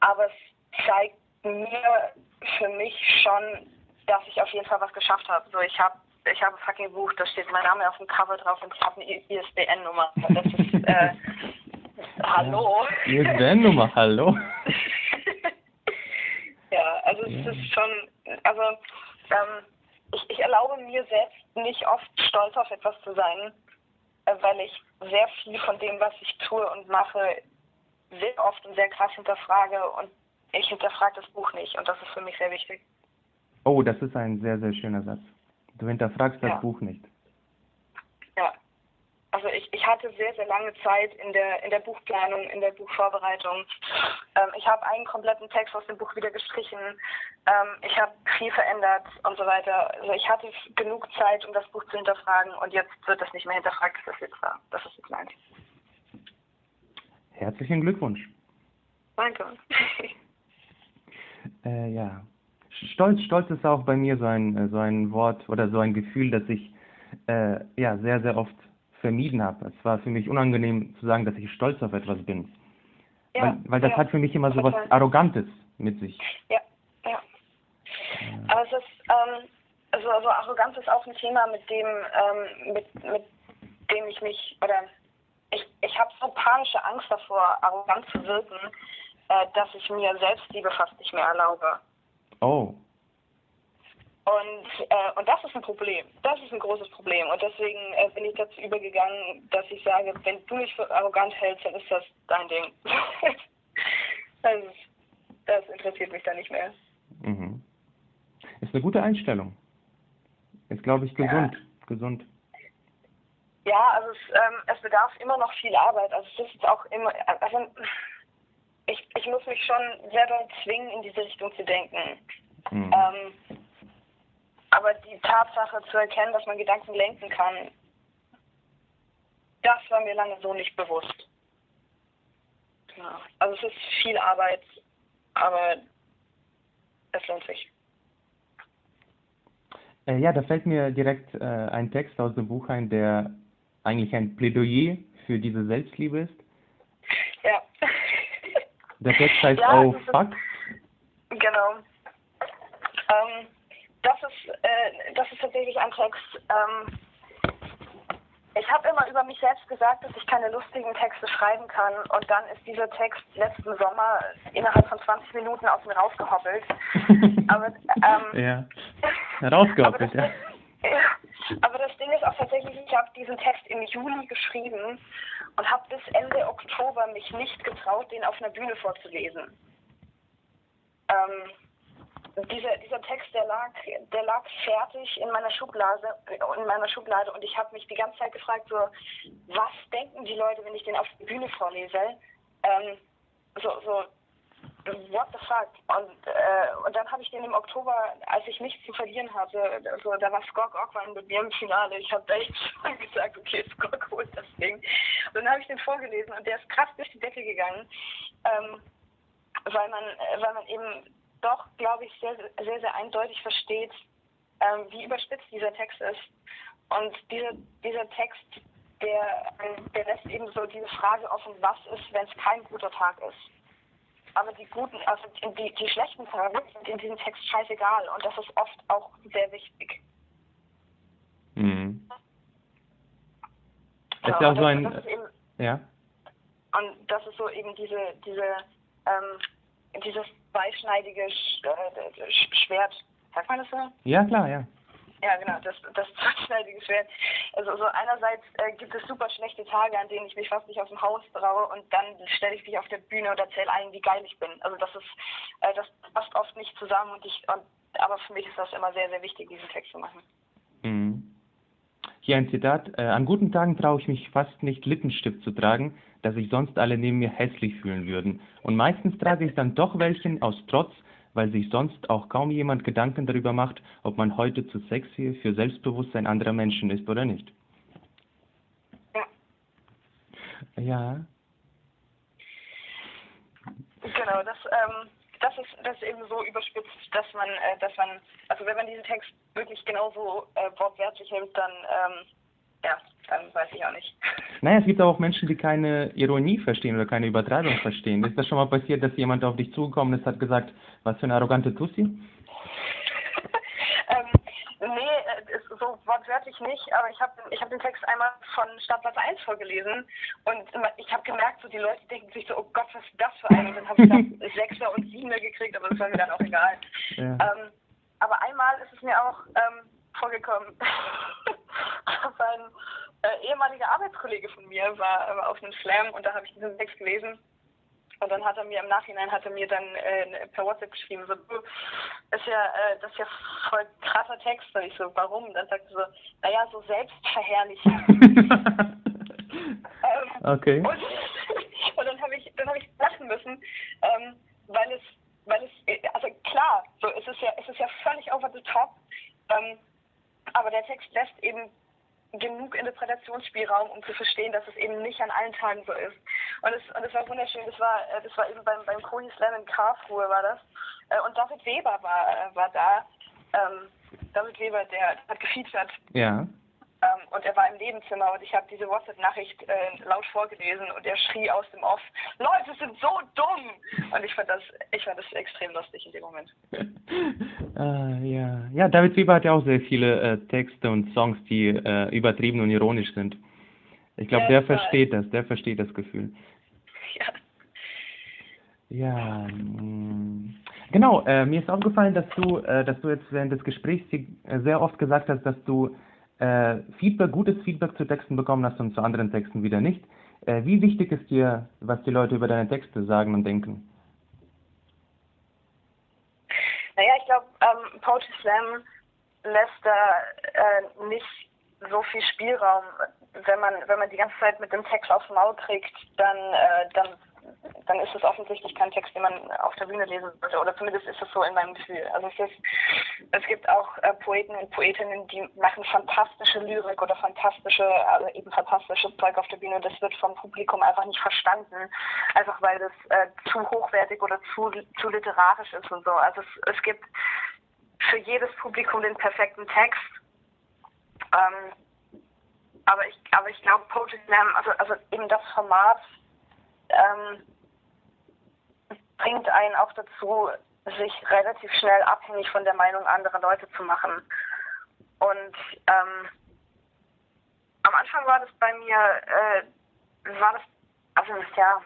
Aber es zeigt mir für mich schon, dass ich auf jeden Fall was geschafft habe. So, ich habe ich habe ein fucking Buch, da steht mein Name auf dem Cover drauf und ich habe eine ISBN-Nummer. Das ist, äh, hallo. ISBN-Nummer, hallo. ja, also es ja. ist schon, also ähm, ich, ich erlaube mir selbst nicht oft stolz auf etwas zu sein, äh, weil ich sehr viel von dem, was ich tue und mache, sehr oft und sehr krass hinterfrage und ich hinterfrage das Buch nicht und das ist für mich sehr wichtig. Oh, das ist ein sehr, sehr schöner Satz. Du hinterfragst das ja. Buch nicht. Ja. Also ich, ich hatte sehr, sehr lange Zeit in der in der Buchplanung, in der Buchvorbereitung. Ähm, ich habe einen kompletten Text aus dem Buch wieder gestrichen. Ähm, ich habe viel verändert und so weiter. Also ich hatte genug Zeit, um das Buch zu hinterfragen und jetzt wird das nicht mehr hinterfragt. Das ist jetzt da. Das ist jetzt meins. Herzlichen Glückwunsch. Danke. äh, ja. Stolz, Stolz ist auch bei mir so ein, so ein Wort oder so ein Gefühl, das ich äh, ja sehr, sehr oft vermieden habe. Es war für mich unangenehm zu sagen, dass ich stolz auf etwas bin. Ja, weil, weil das ja. hat für mich immer so was Arrogantes mit sich. Ja, ja. Aber es ist, ähm, also, also Arroganz ist auch ein Thema, mit dem, ähm, mit, mit dem ich mich, oder ich, ich habe so panische Angst davor, arrogant zu wirken, äh, dass ich mir Selbstliebe fast nicht mehr erlaube. Oh. Und, äh, und das ist ein Problem. Das ist ein großes Problem. Und deswegen äh, bin ich dazu übergegangen, dass ich sage, wenn du mich für arrogant hältst, dann ist das dein Ding. das, das interessiert mich dann nicht mehr. Mhm. Ist eine gute Einstellung. Ist, glaube ich, gesund. Ja. Gesund. Ja, also es, ähm, es bedarf immer noch viel Arbeit. Also es ist auch immer, also ich, ich muss mich schon sehr doll zwingen, in diese Richtung zu denken. Mhm. Ähm, aber die Tatsache zu erkennen, dass man Gedanken lenken kann, das war mir lange so nicht bewusst. Ja. Also es ist viel Arbeit, aber es lohnt sich. Äh, ja, da fällt mir direkt äh, ein Text aus dem Buch ein, der eigentlich ein Plädoyer für diese Selbstliebe ist. Der Text heißt ja, Oh Fuck. Ist, genau. Ähm, das ist, äh, das ist tatsächlich ein Text. Ähm, ich habe immer über mich selbst gesagt, dass ich keine lustigen Texte schreiben kann. Und dann ist dieser Text letzten Sommer innerhalb von 20 Minuten aus mir rausgehoppelt. aber, ähm, ja, rausgehoppelt, ja. Aber das Ding ist auch tatsächlich, ich habe diesen Text im Juli geschrieben und habe bis Ende Oktober mich nicht getraut, den auf einer Bühne vorzulesen. Ähm, dieser, dieser Text, der lag, der lag fertig in meiner Schublade, in meiner Schublade und ich habe mich die ganze Zeit gefragt, so, was denken die Leute, wenn ich den auf der Bühne vorlese? Ähm, so, so, what the fuck? Und, äh, und dann habe ich den im Oktober, als ich nichts zu verlieren hatte, also, da war Skok Ogwan mit mir im Finale. Ich habe echt gesagt, okay, Skok holt das Ding. Und dann habe ich den vorgelesen und der ist krass durch die Decke gegangen, ähm, weil man, weil man eben doch, glaube ich, sehr, sehr, sehr eindeutig versteht, ähm, wie überspitzt dieser Text ist. Und dieser, dieser Text, der, der lässt eben so diese Frage offen, was ist, wenn es kein guter Tag ist aber die guten, also die, die schlechten Tage sind in diesem Text scheißegal und das ist oft auch sehr wichtig. Mhm. Ist ja auch so ein, eben, ja. Und das ist so eben diese, diese, ähm, dieses zweischneidige Sch äh, Schwert, sagt man das so? Ja, klar, ja. Ja, genau, das, das zweischneidige Schwert. Also so einerseits äh, gibt es super schlechte Tage, an denen ich mich fast nicht aus dem Haus traue und dann stelle ich mich auf der Bühne und erzähle allen, wie geil ich bin. Also das ist, äh, das passt oft nicht zusammen und ich, und, aber für mich ist das immer sehr, sehr wichtig, diesen Text zu machen. Mhm. Hier ein Zitat. Äh, an guten Tagen traue ich mich fast nicht Lippenstift zu tragen, dass sich sonst alle neben mir hässlich fühlen würden. Und meistens trage ich dann doch welchen aus Trotz, weil sich sonst auch kaum jemand Gedanken darüber macht, ob man heute zu sexy für Selbstbewusstsein anderer Menschen ist oder nicht. Ja. Ja. Genau, das, ähm, das ist das ist eben so überspitzt, dass man, äh, dass man, also wenn man diesen Text wirklich genauso äh, wortwörtlich nimmt, dann ähm, ja, dann weiß ich auch nicht. Naja, es gibt auch Menschen, die keine Ironie verstehen oder keine Übertreibung verstehen. Ist das schon mal passiert, dass jemand auf dich zugekommen ist, hat gesagt, was für eine arrogante Tussi? ähm, nee, äh, so wortwörtlich nicht, aber ich habe ich hab den Text einmal von Stadtplatz 1 vorgelesen und ich habe gemerkt, so die Leute denken sich so, oh Gott, was ist das für ein? Und dann habe ich dann Sechser und Siebener gekriegt, aber das war mir dann auch egal. Ja. Ähm, aber einmal ist es mir auch ähm, vorgekommen, dass ein äh, ehemaliger Arbeitskollege von mir war, war auf einem Slam und da habe ich diesen Text gelesen. Und dann hat er mir im Nachhinein hat er mir dann äh, per WhatsApp geschrieben, so, ist ja, äh, das ist ja voll krasser Text. Und ich so, warum? Und dann sagte er so, naja, so selbstverherrlichend. ähm, okay. Und, und dann habe ich, dann habe ich lachen müssen, ähm, weil es, weil es, also klar, so es ist ja, es ist ja völlig over the top. Ähm, aber der Text lässt eben genug Interpretationsspielraum, um zu verstehen, dass es eben nicht an allen Tagen so ist. Und es, und es war wunderschön, das war, äh, das war eben beim, beim Koni Slam in Karlsruhe war das. Äh, und David Weber war, äh, war da. Ähm, David Weber, der hat gefeatured. Ja. Ähm, und er war im Nebenzimmer und ich habe diese WhatsApp-Nachricht äh, laut vorgelesen und er schrie aus dem Off, Leute sind so dumm! Und ich fand das, ich fand das extrem lustig in dem Moment. ah, ja. ja, David Weber hat ja auch sehr viele äh, Texte und Songs, die äh, übertrieben und ironisch sind. Ich glaube, der versteht das, der versteht das Gefühl. Ja. Ja, mm. genau. Äh, mir ist aufgefallen, dass du, äh, dass du jetzt während des Gesprächs sehr oft gesagt hast, dass du äh, Feedback, gutes Feedback zu Texten bekommen hast und zu anderen Texten wieder nicht. Äh, wie wichtig ist dir, was die Leute über deine Texte sagen und denken? Naja, ich glaube, ähm, Poetry Slam lässt da äh, nicht so viel Spielraum. Wenn man, wenn man die ganze Zeit mit dem Text aufs Maul kriegt, dann, äh, dann dann ist es offensichtlich kein Text, den man auf der Bühne lesen sollte. Oder zumindest ist es so in meinem Gefühl. Also es, ist, es gibt auch äh, Poeten und Poetinnen, die machen fantastische Lyrik oder fantastische, also eben fantastisches Zeug auf der Bühne. Das wird vom Publikum einfach nicht verstanden. Einfach weil das äh, zu hochwertig oder zu, zu literarisch ist und so. Also es, es gibt für jedes Publikum den perfekten Text. Ähm, aber ich, aber ich glaube, Poetry Slam, also, also eben das Format, ähm, bringt einen auch dazu, sich relativ schnell abhängig von der Meinung anderer Leute zu machen. Und ähm, am Anfang war das bei mir, äh, war das, also ja,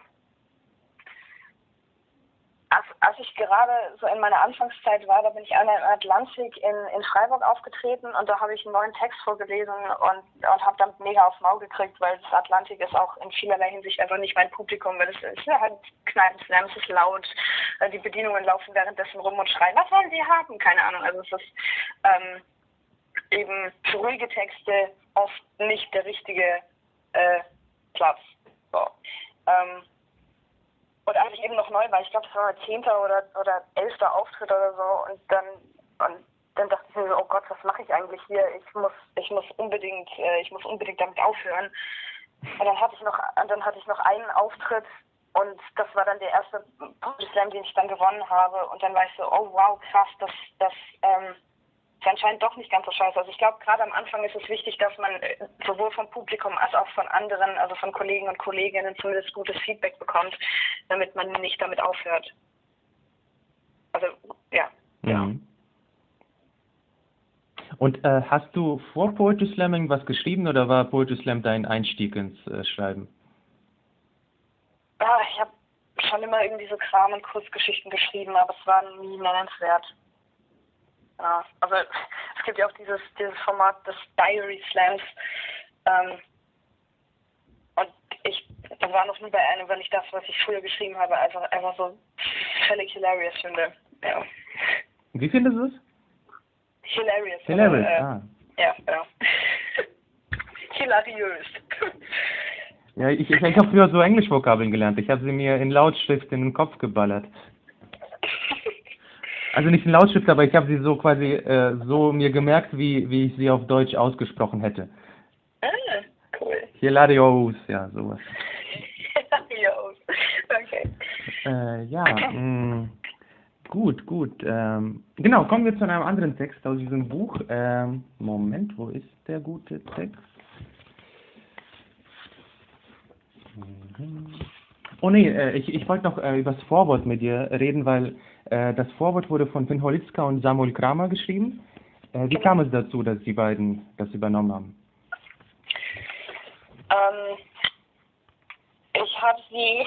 als, als ich gerade so in meiner Anfangszeit war, da bin ich einmal im Atlantik in, in Freiburg aufgetreten und da habe ich einen neuen Text vorgelesen und, und habe dann mega aufs Maul gekriegt, weil das Atlantik ist auch in vielerlei Hinsicht einfach nicht mein Publikum, weil es ist ja halt Kneipenslam, es ist laut, äh, die Bedienungen laufen währenddessen rum und schreien, was wollen sie haben? Keine Ahnung, also es ist ähm, eben für ruhige Texte oft nicht der richtige äh, Platz. So. Ähm, und als ich eben noch neu war, ich glaube, es war zehnter oder, oder elfter Auftritt oder so, und dann, und dann dachte ich mir so, oh Gott, was mache ich eigentlich hier? Ich muss, ich muss unbedingt, äh, ich muss unbedingt damit aufhören. Und dann hatte ich noch, dann hatte ich noch einen Auftritt und das war dann der erste Bundesland, den ich dann gewonnen habe. Und dann war ich so, oh wow, krass, das, das ähm, ist anscheinend doch nicht ganz so scheiße. Also ich glaube, gerade am Anfang ist es wichtig, dass man äh, sowohl vom Publikum als auch von anderen, also von Kollegen und Kolleginnen zumindest gutes Feedback bekommt, damit man nicht damit aufhört. Also, ja. Genau. Mhm. Und äh, hast du vor Poetry Slam irgendwas geschrieben oder war Poetry Slam dein Einstieg ins äh, Schreiben? Ja, ich habe schon immer irgendwie so Kram und Kurzgeschichten geschrieben, aber es war nie nennenswert. Ja, also es gibt ja auch dieses, dieses Format des Diary Slams. Ähm, und ich war noch nie bei einem, weil ich das, was ich früher geschrieben habe, einfach, einfach so völlig hilarious finde. Ja. Wie findest du es? Hilarious. Hilarious, äh, ah. Ja, ja. Hilariös. Ja, ich, ich, ich habe früher so Englischvokabeln gelernt. Ich habe sie mir in Lautschrift in den Kopf geballert. Also nicht in Lautschrift, aber ich habe sie so quasi äh, so mir gemerkt, wie, wie ich sie auf Deutsch ausgesprochen hätte. Ah, cool. Hilarious, ja, sowas. Okay. Äh, ja, mh, gut, gut. Ähm, genau, kommen wir zu einem anderen Text aus diesem Buch. Ähm, Moment, wo ist der gute Text? Mhm. Oh nee, äh, ich, ich wollte noch äh, über das Vorwort mit dir reden, weil äh, das Vorwort wurde von Finn Holitzka und Samuel Kramer geschrieben. Wie kam es dazu, dass die beiden das übernommen haben? Ähm, ich habe sie,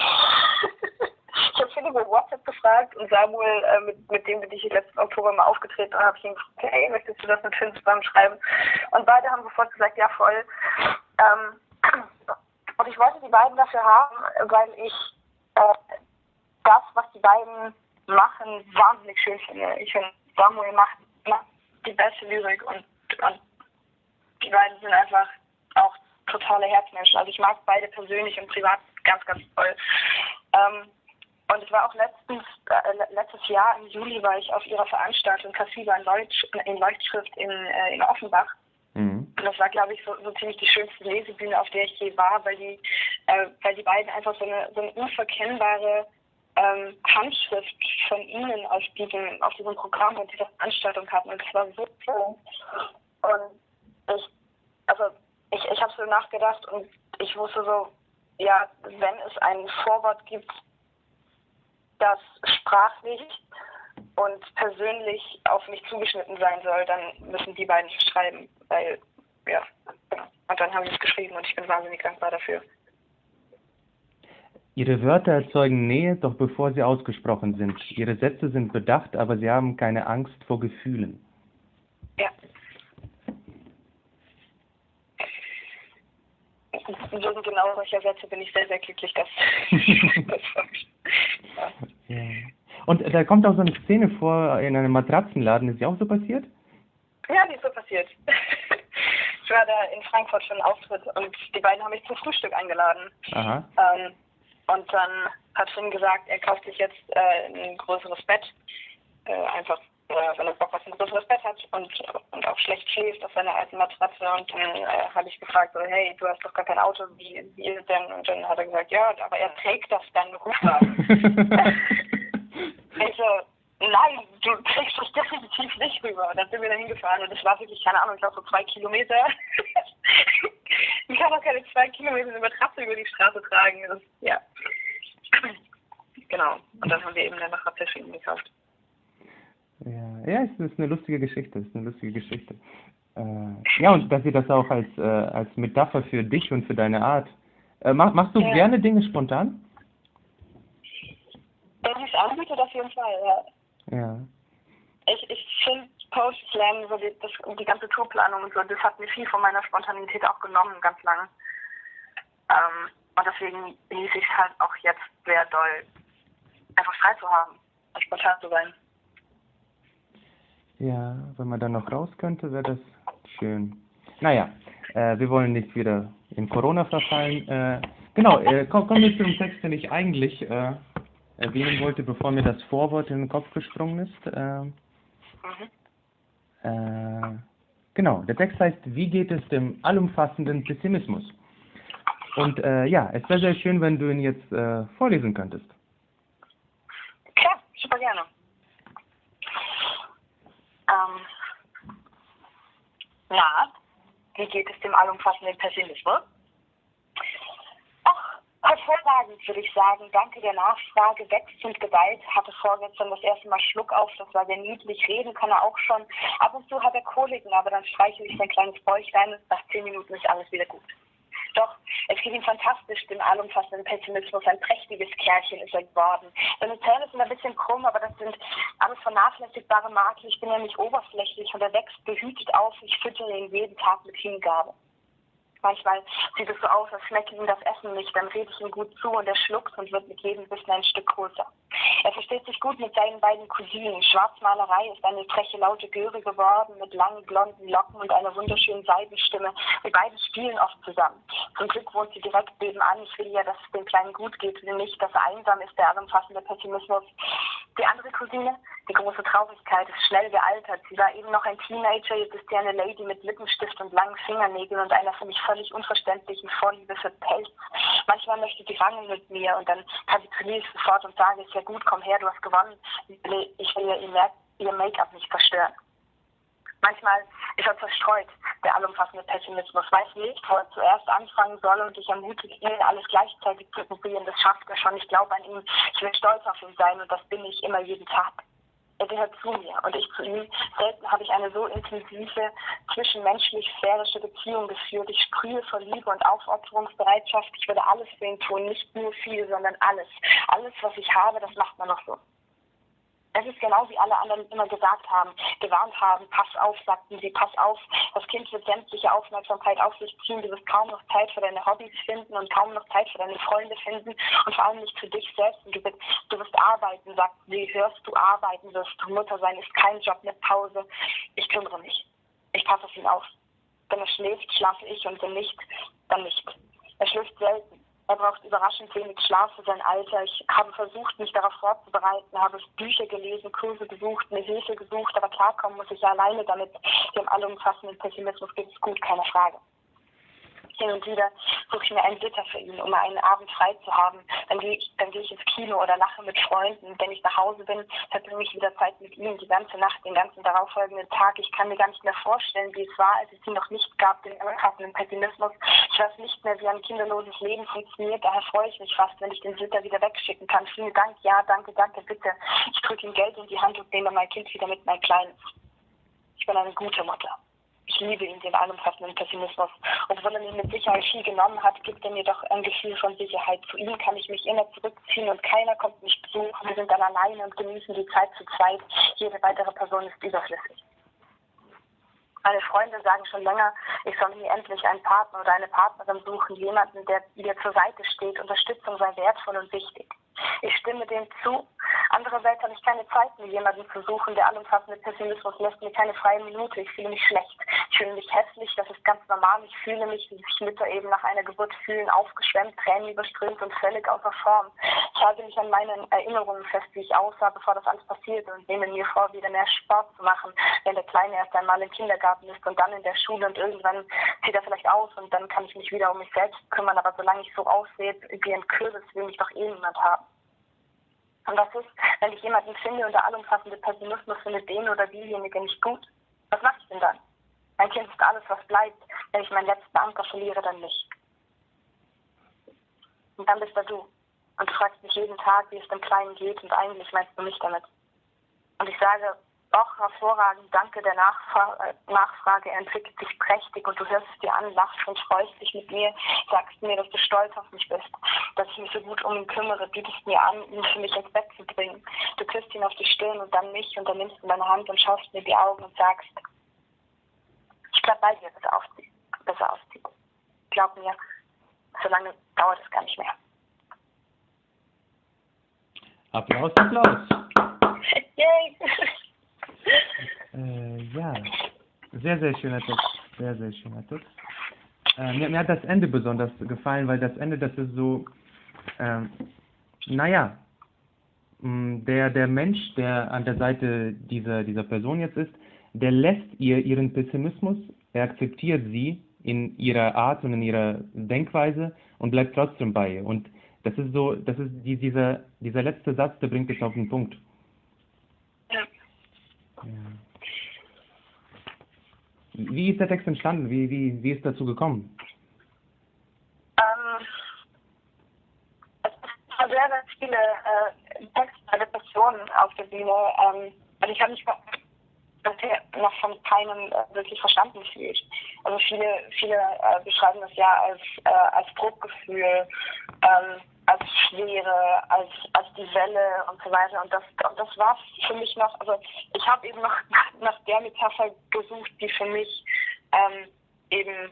ich habe Philipp über WhatsApp gefragt und Samuel, mit, mit dem bin ich letzten Oktober mal aufgetreten habe ich ihn gefragt, hey, möchtest du das mit Finn zusammen schreiben? Und beide haben sofort gesagt, ja voll. Ähm, und ich wollte die beiden dafür haben, weil ich äh, das, was die beiden machen, wahnsinnig schön finde. Ich finde, Samuel macht, macht die beste Lyrik und, und die beiden sind einfach auch totale Herzmenschen. Also ich mag beide persönlich und privat ganz, ganz toll. Ähm, und ich war auch letztens, äh, letztes Jahr im Juli war ich auf ihrer Veranstaltung Kassiva in, Leucht, in Leuchtschrift in, äh, in Offenbach. Und das war, glaube ich, so, so ziemlich die schönste Lesebühne, auf der ich je war, weil die, äh, weil die beiden einfach so eine, so eine unverkennbare ähm, Handschrift von ihnen auf diesem, auf diesem Programm und dieser Veranstaltung hatten. Und das war so schön. Und ich, also ich, ich habe so nachgedacht und ich wusste so, ja, wenn es ein Vorwort gibt, das sprachlich und persönlich auf mich zugeschnitten sein soll, dann müssen die beiden schreiben, weil, ja, genau. Und dann haben sie es geschrieben und ich bin wahnsinnig dankbar dafür. Ihre Wörter erzeugen Nähe, doch bevor sie ausgesprochen sind. Ihre Sätze sind bedacht, aber sie haben keine Angst vor Gefühlen. Ja. Wegen genau solcher Sätze bin ich sehr, sehr glücklich, dass das ja. ja. Und da kommt auch so eine Szene vor in einem Matratzenladen. Ist die auch so passiert? Ja, die ist so passiert. Ich war da in Frankfurt für einen Auftritt und die beiden haben mich zum Frühstück eingeladen. Ähm, und dann hat Finn gesagt, er kauft sich jetzt äh, ein größeres Bett. Äh, einfach, äh, wenn er Bock auf ein größeres Bett hat und, und auch schlecht schläft auf seiner alten Matratze. Und dann äh, habe ich gefragt, so, hey, du hast doch gar kein Auto, wie, wie ist es denn? Und dann hat er gesagt, ja, aber er trägt das dann rüber. ich so, nein, du trägst das definitiv nicht rüber. Und dann sind wir da hingefahren und es war wirklich, keine Ahnung, ich glaube so zwei Kilometer. ich kann doch keine zwei Kilometer eine Matratze über die Straße tragen. Das, ja. Genau. Und dann haben wir eben Matratze für ihn gekauft. Ja, ja, es ist eine lustige Geschichte, es ist eine lustige Geschichte. Äh, ja, und dass sie das auch als, äh, als Metapher für dich und für deine Art. Äh, mach, machst du ja. gerne Dinge spontan? Wenn ich es anbietet, auf jeden Fall, ja. Ja. Ich, ich finde Post-Slam, so die, das, die ganze Tourplanung und so, das hat mir viel von meiner Spontanität auch genommen, ganz lange. Ähm, und deswegen hieß ich halt auch jetzt sehr doll, einfach frei zu haben und spontan zu sein. Ja, wenn man dann noch raus könnte, wäre das schön. Naja, äh, wir wollen nicht wieder in Corona verfallen. Äh, genau, äh, kommen komm wir dem Text, den ich eigentlich äh, erwähnen wollte, bevor mir das Vorwort in den Kopf gesprungen ist. Äh, genau, der Text heißt, wie geht es dem allumfassenden Pessimismus? Und äh, ja, es wäre sehr schön, wenn du ihn jetzt äh, vorlesen könntest. Klar, super gerne. Ähm, na, wie geht es dem allumfassenden Pessimismus? Hervorragend, würde ich sagen. Danke der Nachfrage. Wächst und gedeiht. Hatte vorgestern das erste Mal Schluck auf. Das war sehr niedlich. Reden kann er auch schon. Ab und zu hat er Koliken, aber dann streichel ich sein kleines Bäuchlein und nach zehn Minuten ist alles wieder gut. Doch, es geht ihm fantastisch, dem allumfassenden Pessimismus. Ein prächtiges Kerlchen ist er geworden. Seine Zähne sind ein bisschen krumm, aber das sind alles vernachlässigbare Makel. Ich bin nicht oberflächlich und er wächst behütet auf. Ich füttere ihn jeden Tag mit Hingabe. Manchmal sieht es so aus, als schmecke ihm das Essen nicht. Dann rede ich ihm gut zu und er schluckt und wird mit jedem Bissen ein Stück größer. Er versteht sich gut mit seinen beiden Cousinen. Schwarzmalerei ist eine freche, laute Göre geworden mit langen, blonden Locken und einer wunderschönen Seidenstimme. Wir beiden spielen oft zusammen. Zum Glück wohnt sie direkt nebenan. Ich will ja, dass es dem Kleinen gut geht, will nicht, dass einsam ist, der allumfassende Pessimismus. Die andere Cousine, die große Traurigkeit, ist schnell gealtert. Sie war eben noch ein Teenager, jetzt ist sie eine Lady mit Lippenstift und langen Fingernägeln und einer für mich völlig unverständlichen Vorliebe für Pelz. Manchmal möchte sie rangeln mit mir und dann kapituliere ich sofort und sage, ist ja gut, komm her, du hast gewonnen. Ich will ja ihr, Make-up nicht zerstören. Manchmal ist er zerstreut, der allumfassende Pessimismus, weiß nicht, wo er zuerst anfangen soll und ich ermutige ihn, alles gleichzeitig zu probieren. Das schafft er schon. Ich glaube an ihn. Ich will stolz auf ihn sein und das bin ich immer jeden Tag. Er gehört zu mir und ich zu ihm. Selten habe ich eine so intensive, zwischenmenschlich-sphärische Beziehung geführt. Ich sprühe vor Liebe und Aufopferungsbereitschaft. Ich würde alles für ihn tun, nicht nur viel, sondern alles. Alles, was ich habe, das macht man noch so. Es ist genau wie alle anderen immer gesagt haben, gewarnt haben, pass auf, sagten sie, pass auf, das Kind wird sämtliche Aufmerksamkeit auf sich ziehen, du wirst kaum noch Zeit für deine Hobbys finden und kaum noch Zeit für deine Freunde finden und vor allem nicht für dich selbst. Und du wirst, du wirst arbeiten, sagten sie, hörst du arbeiten wirst, du Mutter sein ist kein Job mit Pause. Ich kümmere mich. Ich passe auf ihn auf. Wenn er schläft, schlafe ich und wenn nicht, dann nicht. Er schläft selten. Er braucht überraschend wenig Schlaf für sein Alter. Ich habe versucht, mich darauf vorzubereiten, habe Bücher gelesen, Kurse besucht, mir Hilfe gesucht, aber klarkommen muss ich ja alleine damit. Dem allumfassenden Pessimismus geht es gut, keine Frage. Hin und wieder suche ich mir einen Sitter für ihn, um einen Abend frei zu haben. Dann gehe ich, dann gehe ich ins Kino oder lache mit Freunden. Wenn ich nach Hause bin, verbringe ich wieder Zeit mit ihm, die ganze Nacht, den ganzen darauffolgenden Tag. Ich kann mir gar nicht mehr vorstellen, wie es war, als es ihn noch nicht gab, den umfassenden Pessimismus. Ich weiß nicht mehr, wie ein kinderloses Leben funktioniert. Daher freue ich mich fast, wenn ich den Sitter wieder wegschicken kann. Vielen Dank, ja, danke, danke, bitte. Ich drücke ihm Geld in die Hand und nehme mein Kind wieder mit, mein Kleines. Ich bin eine gute Mutter. Ich liebe ihn, den allumfassenden Pessimismus. Obwohl er mir mit Sicherheit viel genommen hat, gibt er mir doch ein Gefühl von Sicherheit. Zu ihm kann ich mich immer zurückziehen und keiner kommt mich besuchen. Wir sind dann alleine und genießen die Zeit zu zweit. Jede weitere Person ist überflüssig. Meine Freunde sagen schon länger, ich soll mir endlich einen Partner oder eine Partnerin suchen, jemanden, der mir zur Seite steht. Unterstützung sei wertvoll und wichtig. Ich stimme dem zu. Andererseits habe ich keine Zeit, mir jemanden zu suchen. Der allumfassende Pessimismus lässt mir keine freie Minute. Ich fühle mich schlecht. Ich fühle mich hässlich. Das ist ganz normal. Ich fühle mich, wie sich Mütter eben nach einer Geburt fühlen, aufgeschwemmt, Tränen überströmt und völlig außer Form. Ich halte mich an meinen Erinnerungen fest, wie ich aussah, bevor das alles passierte und nehme mir vor, wieder mehr Sport zu machen, wenn der Kleine erst einmal im Kindergarten ist und dann in der Schule und irgendwann zieht er vielleicht aus und dann kann ich mich wieder um mich selbst kümmern. Aber solange ich so aussehe wie ein Kürbis, will mich doch eh niemand haben. Und was ist, wenn ich jemanden finde und der allumfassende Pessimismus findet den oder diejenige nicht gut? Was mache ich denn dann? Mein Kind ist alles, was bleibt. Wenn ich meinen letzten Anker verliere, dann nicht. Und dann bist da du. Und du fragst mich jeden Tag, wie es dem Kleinen geht und eigentlich meinst du mich damit. Und ich sage, auch hervorragend, danke der Nachfrage, er entwickelt sich prächtig und du hörst es dir an, lachst und freust dich mit mir, sagst mir, dass du stolz auf mich bist, dass ich mich so gut um ihn kümmere, bietest mir an, ihn für mich ins Bett zu bringen. Du küsst ihn auf die Stirn und dann mich und dann nimmst du deine Hand und schaust mir die Augen und sagst, bleib bei dir, bis er, aufzieht, bis er auszieht. Glaub mir, so lange dauert es gar nicht mehr. Applaus, Applaus. Yay! Äh, ja, sehr, sehr schöner Text. Sehr, sehr schöner Text. Äh, mir, mir hat das Ende besonders gefallen, weil das Ende, das ist so, ähm, naja, der, der Mensch, der an der Seite dieser, dieser Person jetzt ist, der lässt ihr ihren Pessimismus, er akzeptiert sie in ihrer Art und in ihrer Denkweise und bleibt trotzdem bei ihr. Und das ist so, das ist die, dieser, dieser letzte Satz, der bringt es auf den Punkt. Ja. Ja. Wie ist der Text entstanden? Wie, wie, wie ist dazu gekommen? Ähm, es sind sehr, sehr viele äh, Texte, Depressionen auf der Bühne. Ähm, und ich habe mich bisher noch von keinem äh, wirklich verstanden gefühlt. Also viele, viele äh, beschreiben das ja als, äh, als Druckgefühl, ähm, als Schwere, als, als die Welle und so weiter. Und das, und das war für mich noch, also ich habe eben noch nach der Metapher gesucht, die für mich ähm, eben,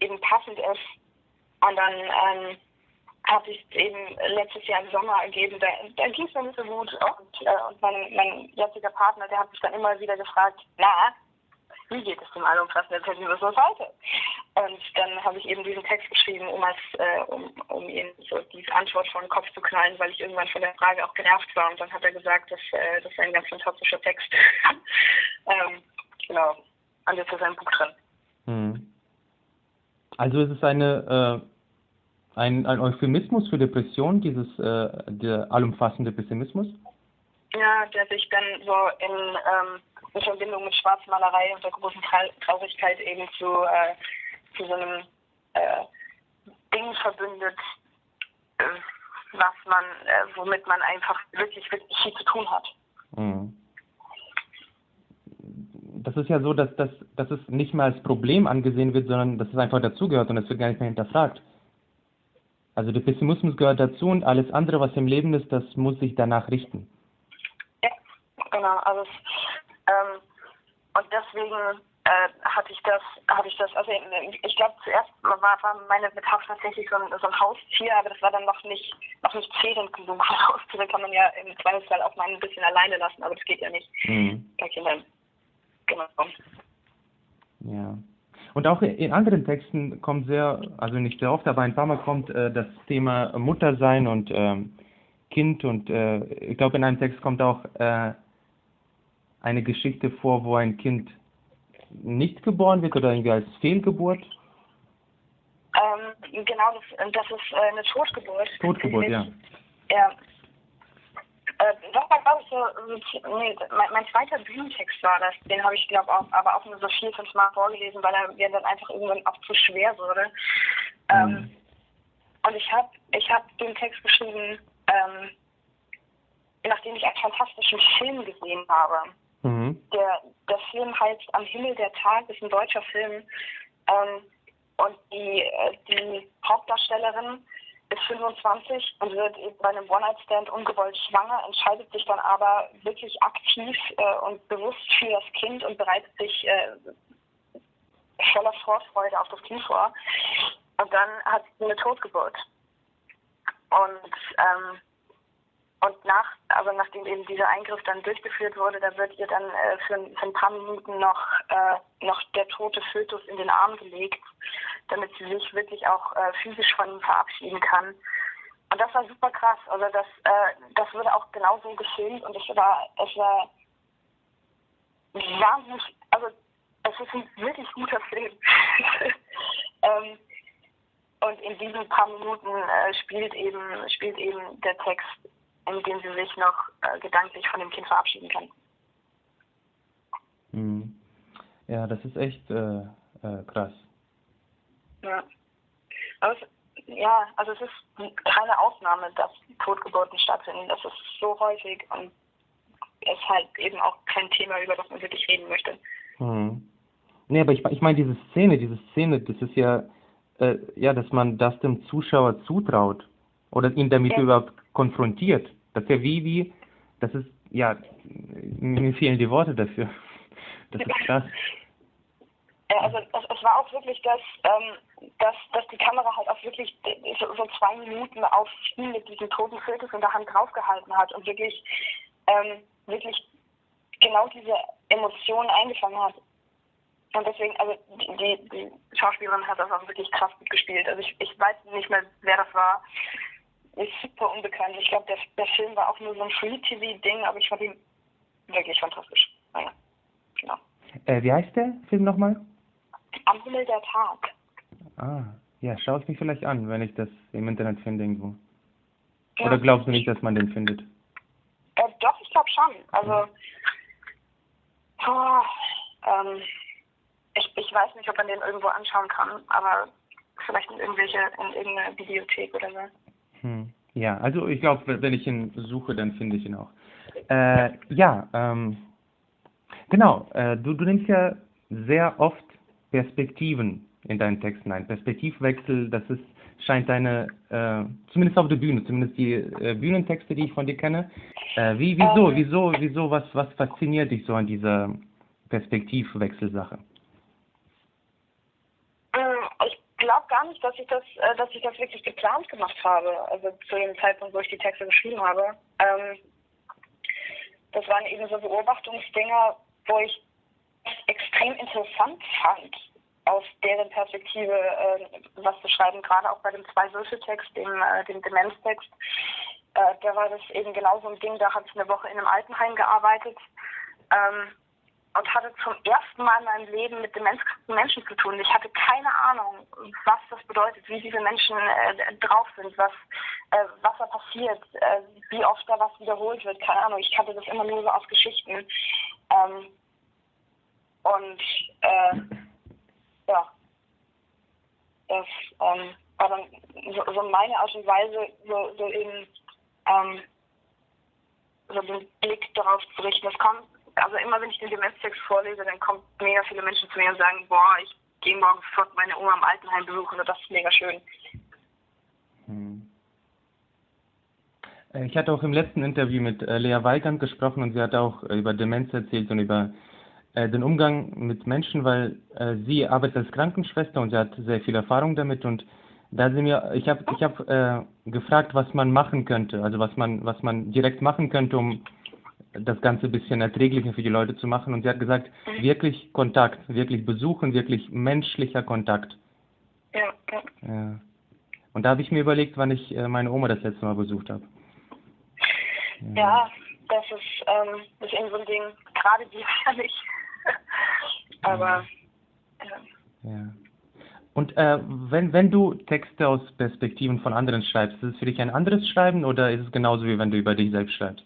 eben passend ist. Und dann ähm, hat sich eben letztes Jahr im Sommer ergeben, da, da ging es mir nicht so gut. Und, äh, und mein, mein jetziger Partner, der hat mich dann immer wieder gefragt, na, wie geht es dem allumfassenden Pessimismus heute? Und dann habe ich eben diesen Text geschrieben, um, als, äh, um, um ihm so diese Antwort vor den Kopf zu knallen, weil ich irgendwann von der Frage auch genervt war. Und dann hat er gesagt, dass äh, das ist ein ganz fantastischer Text. ähm, genau. Und jetzt ist ein Buch drin. Hm. Also ist es eine, äh, ein, ein Euphemismus für Depression, dieses äh, der allumfassende Pessimismus? Ja, der sich dann so in, ähm, in Verbindung mit Schwarzmalerei und der großen Traurigkeit eben zu, äh, zu so einem äh, Ding verbündet, äh, was man, äh, womit man einfach wirklich, wirklich viel zu tun hat. Mhm. Das ist ja so, dass, dass, dass es nicht mehr als Problem angesehen wird, sondern dass es einfach dazugehört und es wird gar nicht mehr hinterfragt. Also der Pessimismus gehört dazu und alles andere, was im Leben ist, das muss sich danach richten. Ja, genau. Also ähm, und deswegen äh, hatte ich das, hatte ich das, also ich glaube zuerst war, war meine Metapher tatsächlich so ein, so ein Haustier, aber das war dann noch nicht, noch nicht zehrend genug. Haustiere kann man ja im Zweifelsfall auch mal ein bisschen alleine lassen, aber das geht ja nicht Mhm. bei Kindern. Genau. Ja. Und auch in anderen Texten kommt sehr, also nicht sehr oft, aber ein paar Mal kommt äh, das Thema Muttersein und ähm, Kind und äh, ich glaube in einem Text kommt auch äh, eine Geschichte vor, wo ein Kind nicht geboren wird oder irgendwie als Fehlgeburt. Ähm, genau, das, das ist äh, eine Totgeburt. Totgeburt, ja. Ja. Äh, das war, glaube ich, so, nee, mein, mein zweiter Bühnentext war das. Den habe ich, glaube auch, aber auch nur so vier, fünf Mal vorgelesen, weil er mir dann einfach irgendwann auch zu schwer wurde. Ähm, Mhm. und ich habe ich hab den Text geschrieben, ähm, nachdem ich einen fantastischen Film gesehen habe. Mhm. Der, der Film heißt Am Himmel der Tag, ist ein deutscher Film. Ähm, und die, äh, die Hauptdarstellerin ist 25 und wird bei einem One-Night-Stand ungewollt schwanger, entscheidet sich dann aber wirklich aktiv äh, und bewusst für das Kind und bereitet sich äh, voller Vorfreude auf das Kind vor. Und dann hat sie eine Totgeburt. Und ähm, und nach, also nachdem eben dieser Eingriff dann durchgeführt wurde, da wird ihr dann äh, für, für ein paar Minuten noch, äh, noch der tote Fötus in den Arm gelegt, damit sie sich wirklich auch äh, physisch von ihm verabschieden kann. Und das war super krass. Also das, äh, das wurde auch genauso gefilmt und es war, es war wahnsinnig, also es ist ein wirklich guter Film. ähm, und in diesen paar Minuten äh, spielt eben spielt eben der Text in dem sie sich noch äh, gedanklich von dem Kind verabschieden kann. Mhm. Ja, das ist echt äh, äh, krass. Ja. Aber es, ja, also es ist keine Ausnahme, dass Totgeburten stattfinden. Das ist so häufig und es ist halt eben auch kein Thema, über das man wirklich reden möchte. Mhm. Nee, aber ich, ich meine diese Szene, diese Szene, das ist ja, äh, ja, dass man das dem Zuschauer zutraut oder ihn damit Ja. überhaupt konfrontiert. Das ist ja wie, wie, das ist, ja, mir fehlen die Worte dafür. Das ist krass. Ja, also es, es war auch wirklich, dass, ähm, dass, dass die Kamera halt auch wirklich so, so zwei Minuten auf ihn mit diesem toten Fötus in der Hand draufgehalten hat und wirklich, ähm, wirklich genau diese Emotionen eingefangen hat. Und deswegen, also die, die, die Schauspielerin hat das auch wirklich krass gut gespielt. Also ich, ich weiß nicht mehr, wer das war. Ist super unbekannt. Ich glaube, der, der Film war auch nur so ein Free-TV-Ding, aber ich fand ihn wirklich fantastisch. Naja, genau. Äh, wie heißt der Film nochmal? Am Himmel der Tag. Ah, ja, schaue ich mich vielleicht an, wenn ich das im Internet finde irgendwo. Ja. Oder glaubst du nicht, dass man den findet? Äh, doch, ich glaube schon. Also, oh, ähm, ich, ich weiß nicht, ob man den irgendwo anschauen kann, aber vielleicht in irgendwelche, in irgendeiner Bibliothek oder so. Hm. Ja, also ich glaube, wenn ich ihn suche, dann finde ich ihn auch. Äh, ja, ähm, genau. Äh, du, du nimmst ja sehr oft Perspektiven in deinen Texten ein. Perspektivwechsel, das ist scheint deine, äh, zumindest auf der Bühne, zumindest die äh, Bühnentexte, die ich von dir kenne. Äh, wie, wieso, Ähm. wieso, wieso, was, was fasziniert dich so an dieser Perspektivwechselsache? Ähm, Ich glaube gar nicht, dass ich das, äh, dass ich das wirklich geplant gemacht habe. Also zu dem Zeitpunkt, wo ich die Texte geschrieben habe. Ähm, das waren eben so Beobachtungsdinger, wo ich extrem interessant fand, aus deren Perspektive äh, was zu schreiben. Gerade auch bei dem Zwei-Würfel-Text, dem, äh, dem Demenztext. Äh, da war das eben genau so ein Ding, da habe ich eine Woche in einem Altenheim gearbeitet. Ähm, und hatte zum ersten Mal in meinem Leben mit demenzkranken Menschen zu tun. Ich hatte keine Ahnung, was das bedeutet, wie diese Menschen äh, drauf sind, was, äh, was da passiert, äh, wie oft da was wiederholt wird. Keine Ahnung, ich kannte das immer nur so aus Geschichten. Ähm, und äh, ja, das ähm, war dann so, so meine Art und Weise, so, so eben ähm, so den Blick darauf zu richten. Es kommt, also immer wenn ich den Demenztext vorlese, dann kommen mega viele Menschen zu mir und sagen, boah, ich gehe morgen sofort meine Oma im Altenheim besuchen und das ist mega schön. Hm. Äh, Ich hatte auch im letzten Interview mit äh, Lea Weigand gesprochen und sie hat auch äh, über Demenz erzählt und über den Umgang mit Menschen, weil sie arbeitet als Krankenschwester und sie hat sehr viel Erfahrung damit und da sie mir, ich habe ich hab, äh, gefragt, was man machen könnte, also was man, was man direkt machen könnte, um das Ganze ein bisschen erträglicher für die Leute zu machen und sie hat gesagt, wirklich Kontakt, wirklich besuchen, wirklich menschlicher Kontakt. Ja, ja. Ja. Und da habe ich mir überlegt, wann ich äh, meine Oma das letzte Mal besucht habe. ja das ist, ähm, das ist eben so ein Ding, gerade die ja nicht. Aber äh, Ja. Und äh, wenn, wenn du Texte aus Perspektiven von anderen schreibst, ist es für dich ein anderes Schreiben oder ist es genauso wie wenn du über dich selbst schreibst?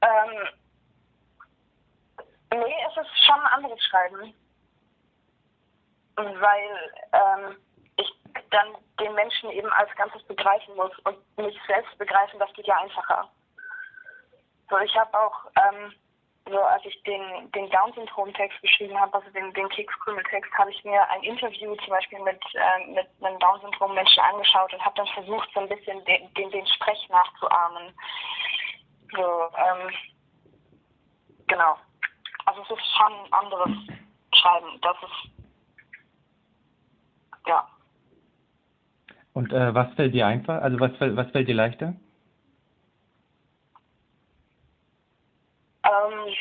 Ähm, nee, es ist schon ein anderes Schreiben. Weil ähm, ich dann den Menschen eben als Ganzes begreifen muss und mich selbst begreifen, das geht ja einfacher. So, ich habe auch, ähm, so als ich den, den Down-Syndrom-Text geschrieben habe, also den, den Kekskrümel-Text, habe ich mir ein Interview zum Beispiel mit, ähm, mit einem Down-Syndrom-Menschen angeschaut und habe dann versucht, so ein bisschen den, den, den Sprech nachzuahmen. So, ähm, genau. Also es ist schon ein anderes Schreiben. Das ist, ja. Und äh, was fällt dir einfach? Also was, was fällt dir leichter? Ähm,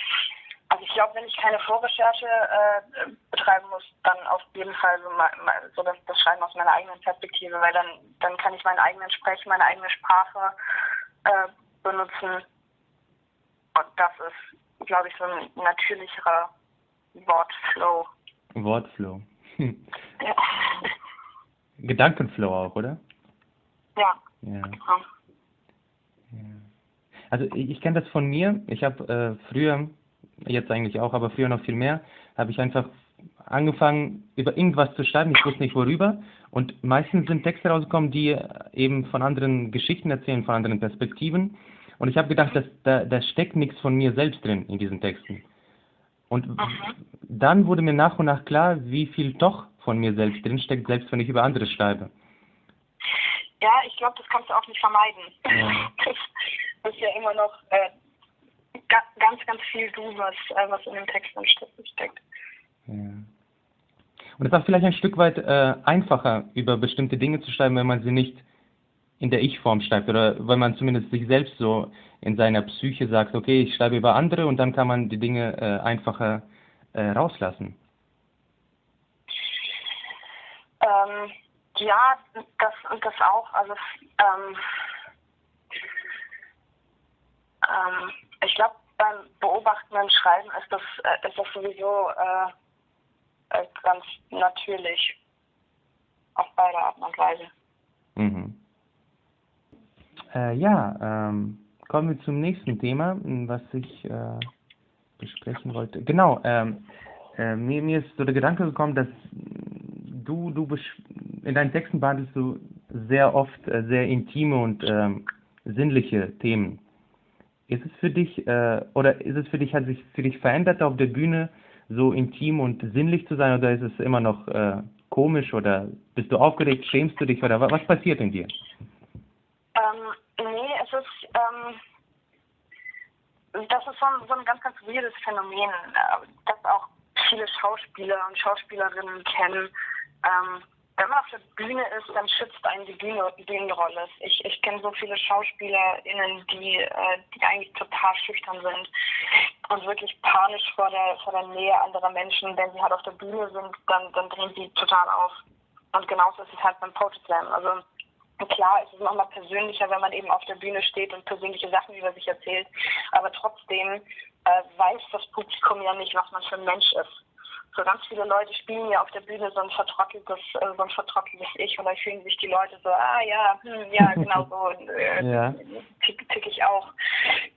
also ich glaube, wenn ich keine Vorrecherche äh, betreiben muss, dann auf jeden Fall so, mal, mal, so das, das Schreiben aus meiner eigenen Perspektive, weil dann, dann kann ich meinen eigenen Sprech, meine eigene Sprache äh, benutzen. Und das ist, glaube ich, so ein natürlicherer Wortflow. Wortflow. Hm. Ja. Gedankenflow auch, oder? ja. Ja. ja. Ja. Also ich, ich kenne das von mir. Ich habe äh, früher, jetzt eigentlich auch, aber früher noch viel mehr, habe ich einfach angefangen, über irgendwas zu schreiben. Ich wusste nicht worüber. Und meistens sind Texte rausgekommen, die eben von anderen Geschichten erzählen, von anderen Perspektiven. Und ich habe gedacht, dass, da, da steckt nichts von mir selbst drin in diesen Texten. Und Mhm. dann wurde mir nach und nach klar, wie viel doch von mir selbst drin steckt, selbst wenn ich über andere schreibe. Ja, ich glaube, das kannst du auch nicht vermeiden. Ja. Das ist ja immer noch äh, ga ganz, ganz viel du, was, äh, was in dem Text steckt. Ja. Und es ist auch vielleicht ein Stück weit äh, einfacher, über bestimmte Dinge zu schreiben, wenn man sie nicht in der Ich-Form schreibt oder wenn man zumindest sich selbst so in seiner Psyche sagt, okay, ich schreibe über andere und dann kann man die Dinge äh, einfacher äh, rauslassen. Ähm, Ja, das, das auch. Also ähm, ähm, ich glaube, beim Beobachten und Schreiben ist das, äh, ist das sowieso äh, äh, ganz natürlich. Auf beide Arten und Weise. Äh, ja, ähm, kommen wir zum nächsten Thema, was ich äh, besprechen wollte. Genau, ähm, äh, mir, mir ist so der Gedanke gekommen, dass du, du in deinen Texten behandelst du sehr oft äh, sehr intime und ähm, sinnliche Themen. Ist es für dich, äh, oder ist es für dich, hat sich für dich verändert auf der Bühne, so intim und sinnlich zu sein, oder ist es immer noch äh, komisch, oder bist du aufgeregt, schämst du dich, oder was passiert in dir? Ähm, nee, es ist, ähm, das ist so ein, so ein ganz, ganz weirdes Phänomen, äh, das auch viele Schauspieler und Schauspielerinnen kennen. Ähm, wenn man auf der Bühne ist, dann schützt einen die Bühne, Bühnenrolle. Ich, ich kenne so viele SchauspielerInnen, die, äh, die eigentlich total schüchtern sind und wirklich panisch vor der, vor der Nähe anderer Menschen. Wenn sie halt auf der Bühne sind, dann, dann drehen sie total auf. Und genauso ist es halt beim Poetry Slam. Also klar ist es nochmal persönlicher, wenn man eben auf der Bühne steht und persönliche Sachen über sich erzählt. Aber trotzdem äh, weiß das Publikum ja nicht, was man für ein Mensch ist so ganz viele Leute spielen ja auf der Bühne so ein vertrotteltes, äh, so ein vertrotteltes Ich und dann fühlen sich die Leute so, ah ja, hm, ja, genau so, äh, ja. tick, tick ich auch.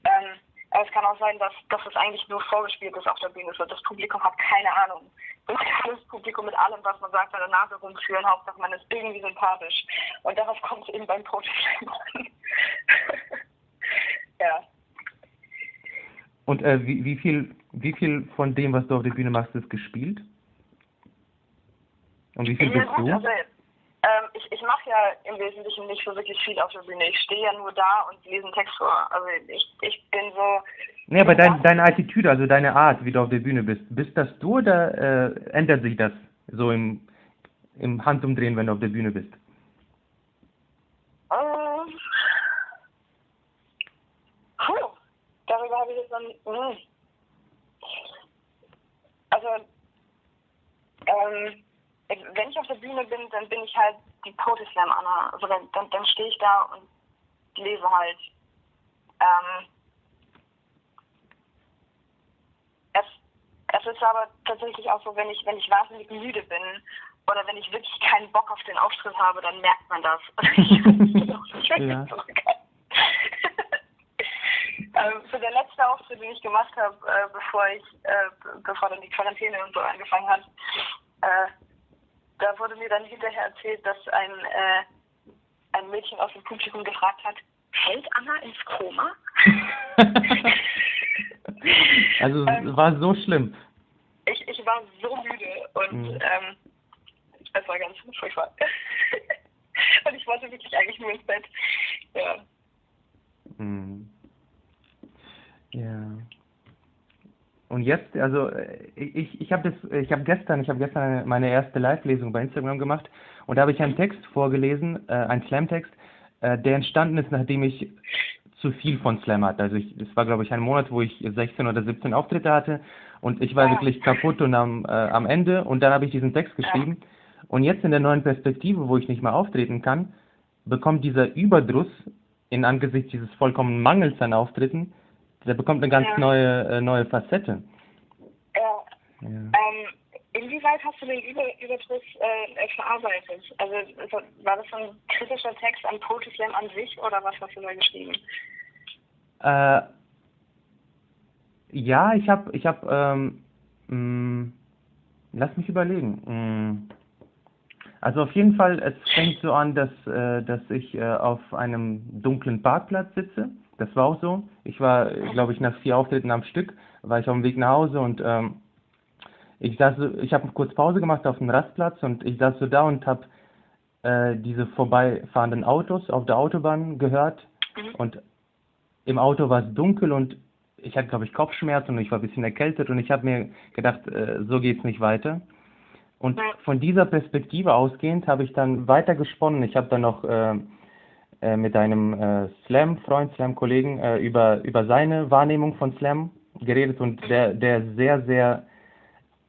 Ähm, es kann auch sein, dass, dass es eigentlich nur vorgespielt ist auf der Bühne. So, das Publikum hat keine Ahnung. Und das Publikum mit allem, was man sagt, an der Nase rumführen. Hauptsache, man ist irgendwie sympathisch. Und darauf kommt es eben beim Prototypen an. ja. Und äh, wie, wie, viel, wie viel von dem, was du auf der Bühne machst, ist gespielt? Und wie viel ja, bist gut, du? Also, ähm, ich ich mache ja im Wesentlichen nicht so wirklich viel auf der Bühne. Ich stehe ja nur da und lese einen Text vor. Also ich, ich bin so. Nee, aber dein, deine Attitüde, also deine Art, wie du auf der Bühne bist, bist das du oder äh, ändert sich das so im, im Handumdrehen, wenn du auf der Bühne bist? Ähm, puh darüber habe ich jetzt dann, mh. Hm. also, ähm, wenn Bühne bin, dann bin ich halt die Poetry Slam Anna. Also dann, dann, dann stehe ich da und lese halt. Ähm, es, es ist aber tatsächlich auch so, wenn ich, wenn ich wahnsinnig müde bin oder wenn ich wirklich keinen Bock auf den Auftritt habe, dann merkt man das. ja. Ähm, so der letzte Auftritt, den ich gemacht habe, äh, bevor ich, äh, bevor dann die Quarantäne und so angefangen hat, äh, da wurde mir dann hinterher erzählt, dass ein, äh, ein Mädchen aus dem Publikum gefragt hat, fällt Anna ins Koma? also ähm, war so schlimm. Ich, ich war so müde und mhm. ähm, es war ganz furchtbar. und ich wollte wirklich eigentlich nur ins Bett. Ja. Mhm. Ja. Und jetzt, also ich, ich habe das, ich habe gestern, ich habe gestern meine erste Live-Lesung bei Instagram gemacht und da habe ich einen Text vorgelesen, äh, einen Slam-Text, äh, der entstanden ist, nachdem ich zu viel von Slam hatte. Also ich, das war glaube ich ein Monat, wo ich 16 oder 17 Auftritte hatte und ich war wirklich kaputt und am, äh, am Ende und dann habe ich diesen Text geschrieben. Und jetzt in der neuen Perspektive, wo ich nicht mehr auftreten kann, bekommt dieser Überdruss in Angesicht dieses vollkommenen Mangels an Auftritten der bekommt eine ganz ja. neue, äh, neue Facette. Ja. ja. Ähm, inwieweit hast du den Über Überdruss äh, verarbeitet? Also war das so ein kritischer Text an Poetry Slam an sich oder was hast du da geschrieben? Äh, ja, ich habe, ich habe, ähm, mm, lass mich überlegen. Mm. Also auf jeden Fall, es fängt so an, dass, äh, dass ich äh, auf einem dunklen Parkplatz sitze das war auch so. Ich war, glaube ich, nach vier Auftritten am Stück, war ich auf dem Weg nach Hause und ähm, ich saß, ich habe kurz Pause gemacht auf dem Rastplatz und ich saß so da und habe äh, diese vorbeifahrenden Autos auf der Autobahn gehört mhm. und im Auto war es dunkel und ich hatte, glaube ich, Kopfschmerzen und ich war ein bisschen erkältet und ich habe mir gedacht, äh, so geht's nicht weiter. Und von dieser Perspektive ausgehend habe ich dann weiter gesponnen. Ich habe dann noch äh, äh, mit einem äh, Slam-Freund, Slam-Kollegen äh, über, über seine Wahrnehmung von Slam geredet und der, der sehr, sehr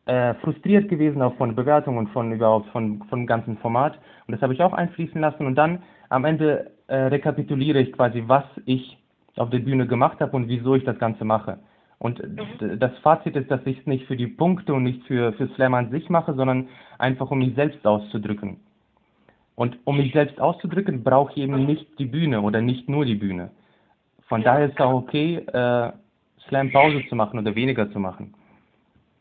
äh, frustriert gewesen, auch von Bewertungen und von überhaupt von, von dem ganzen Format. Und das habe ich auch einfließen lassen. Und dann am Ende äh, rekapituliere ich quasi, was ich auf der Bühne gemacht habe und wieso ich das Ganze mache. Und mhm. das Fazit ist, dass ich es nicht für die Punkte und nicht für, für Slam an sich mache, sondern einfach um mich selbst auszudrücken. Und um mich selbst auszudrücken, brauche ich eben nicht die Bühne oder nicht nur die Bühne. Von ja. daher ist es auch okay, äh, Slam Pause zu machen oder weniger zu machen.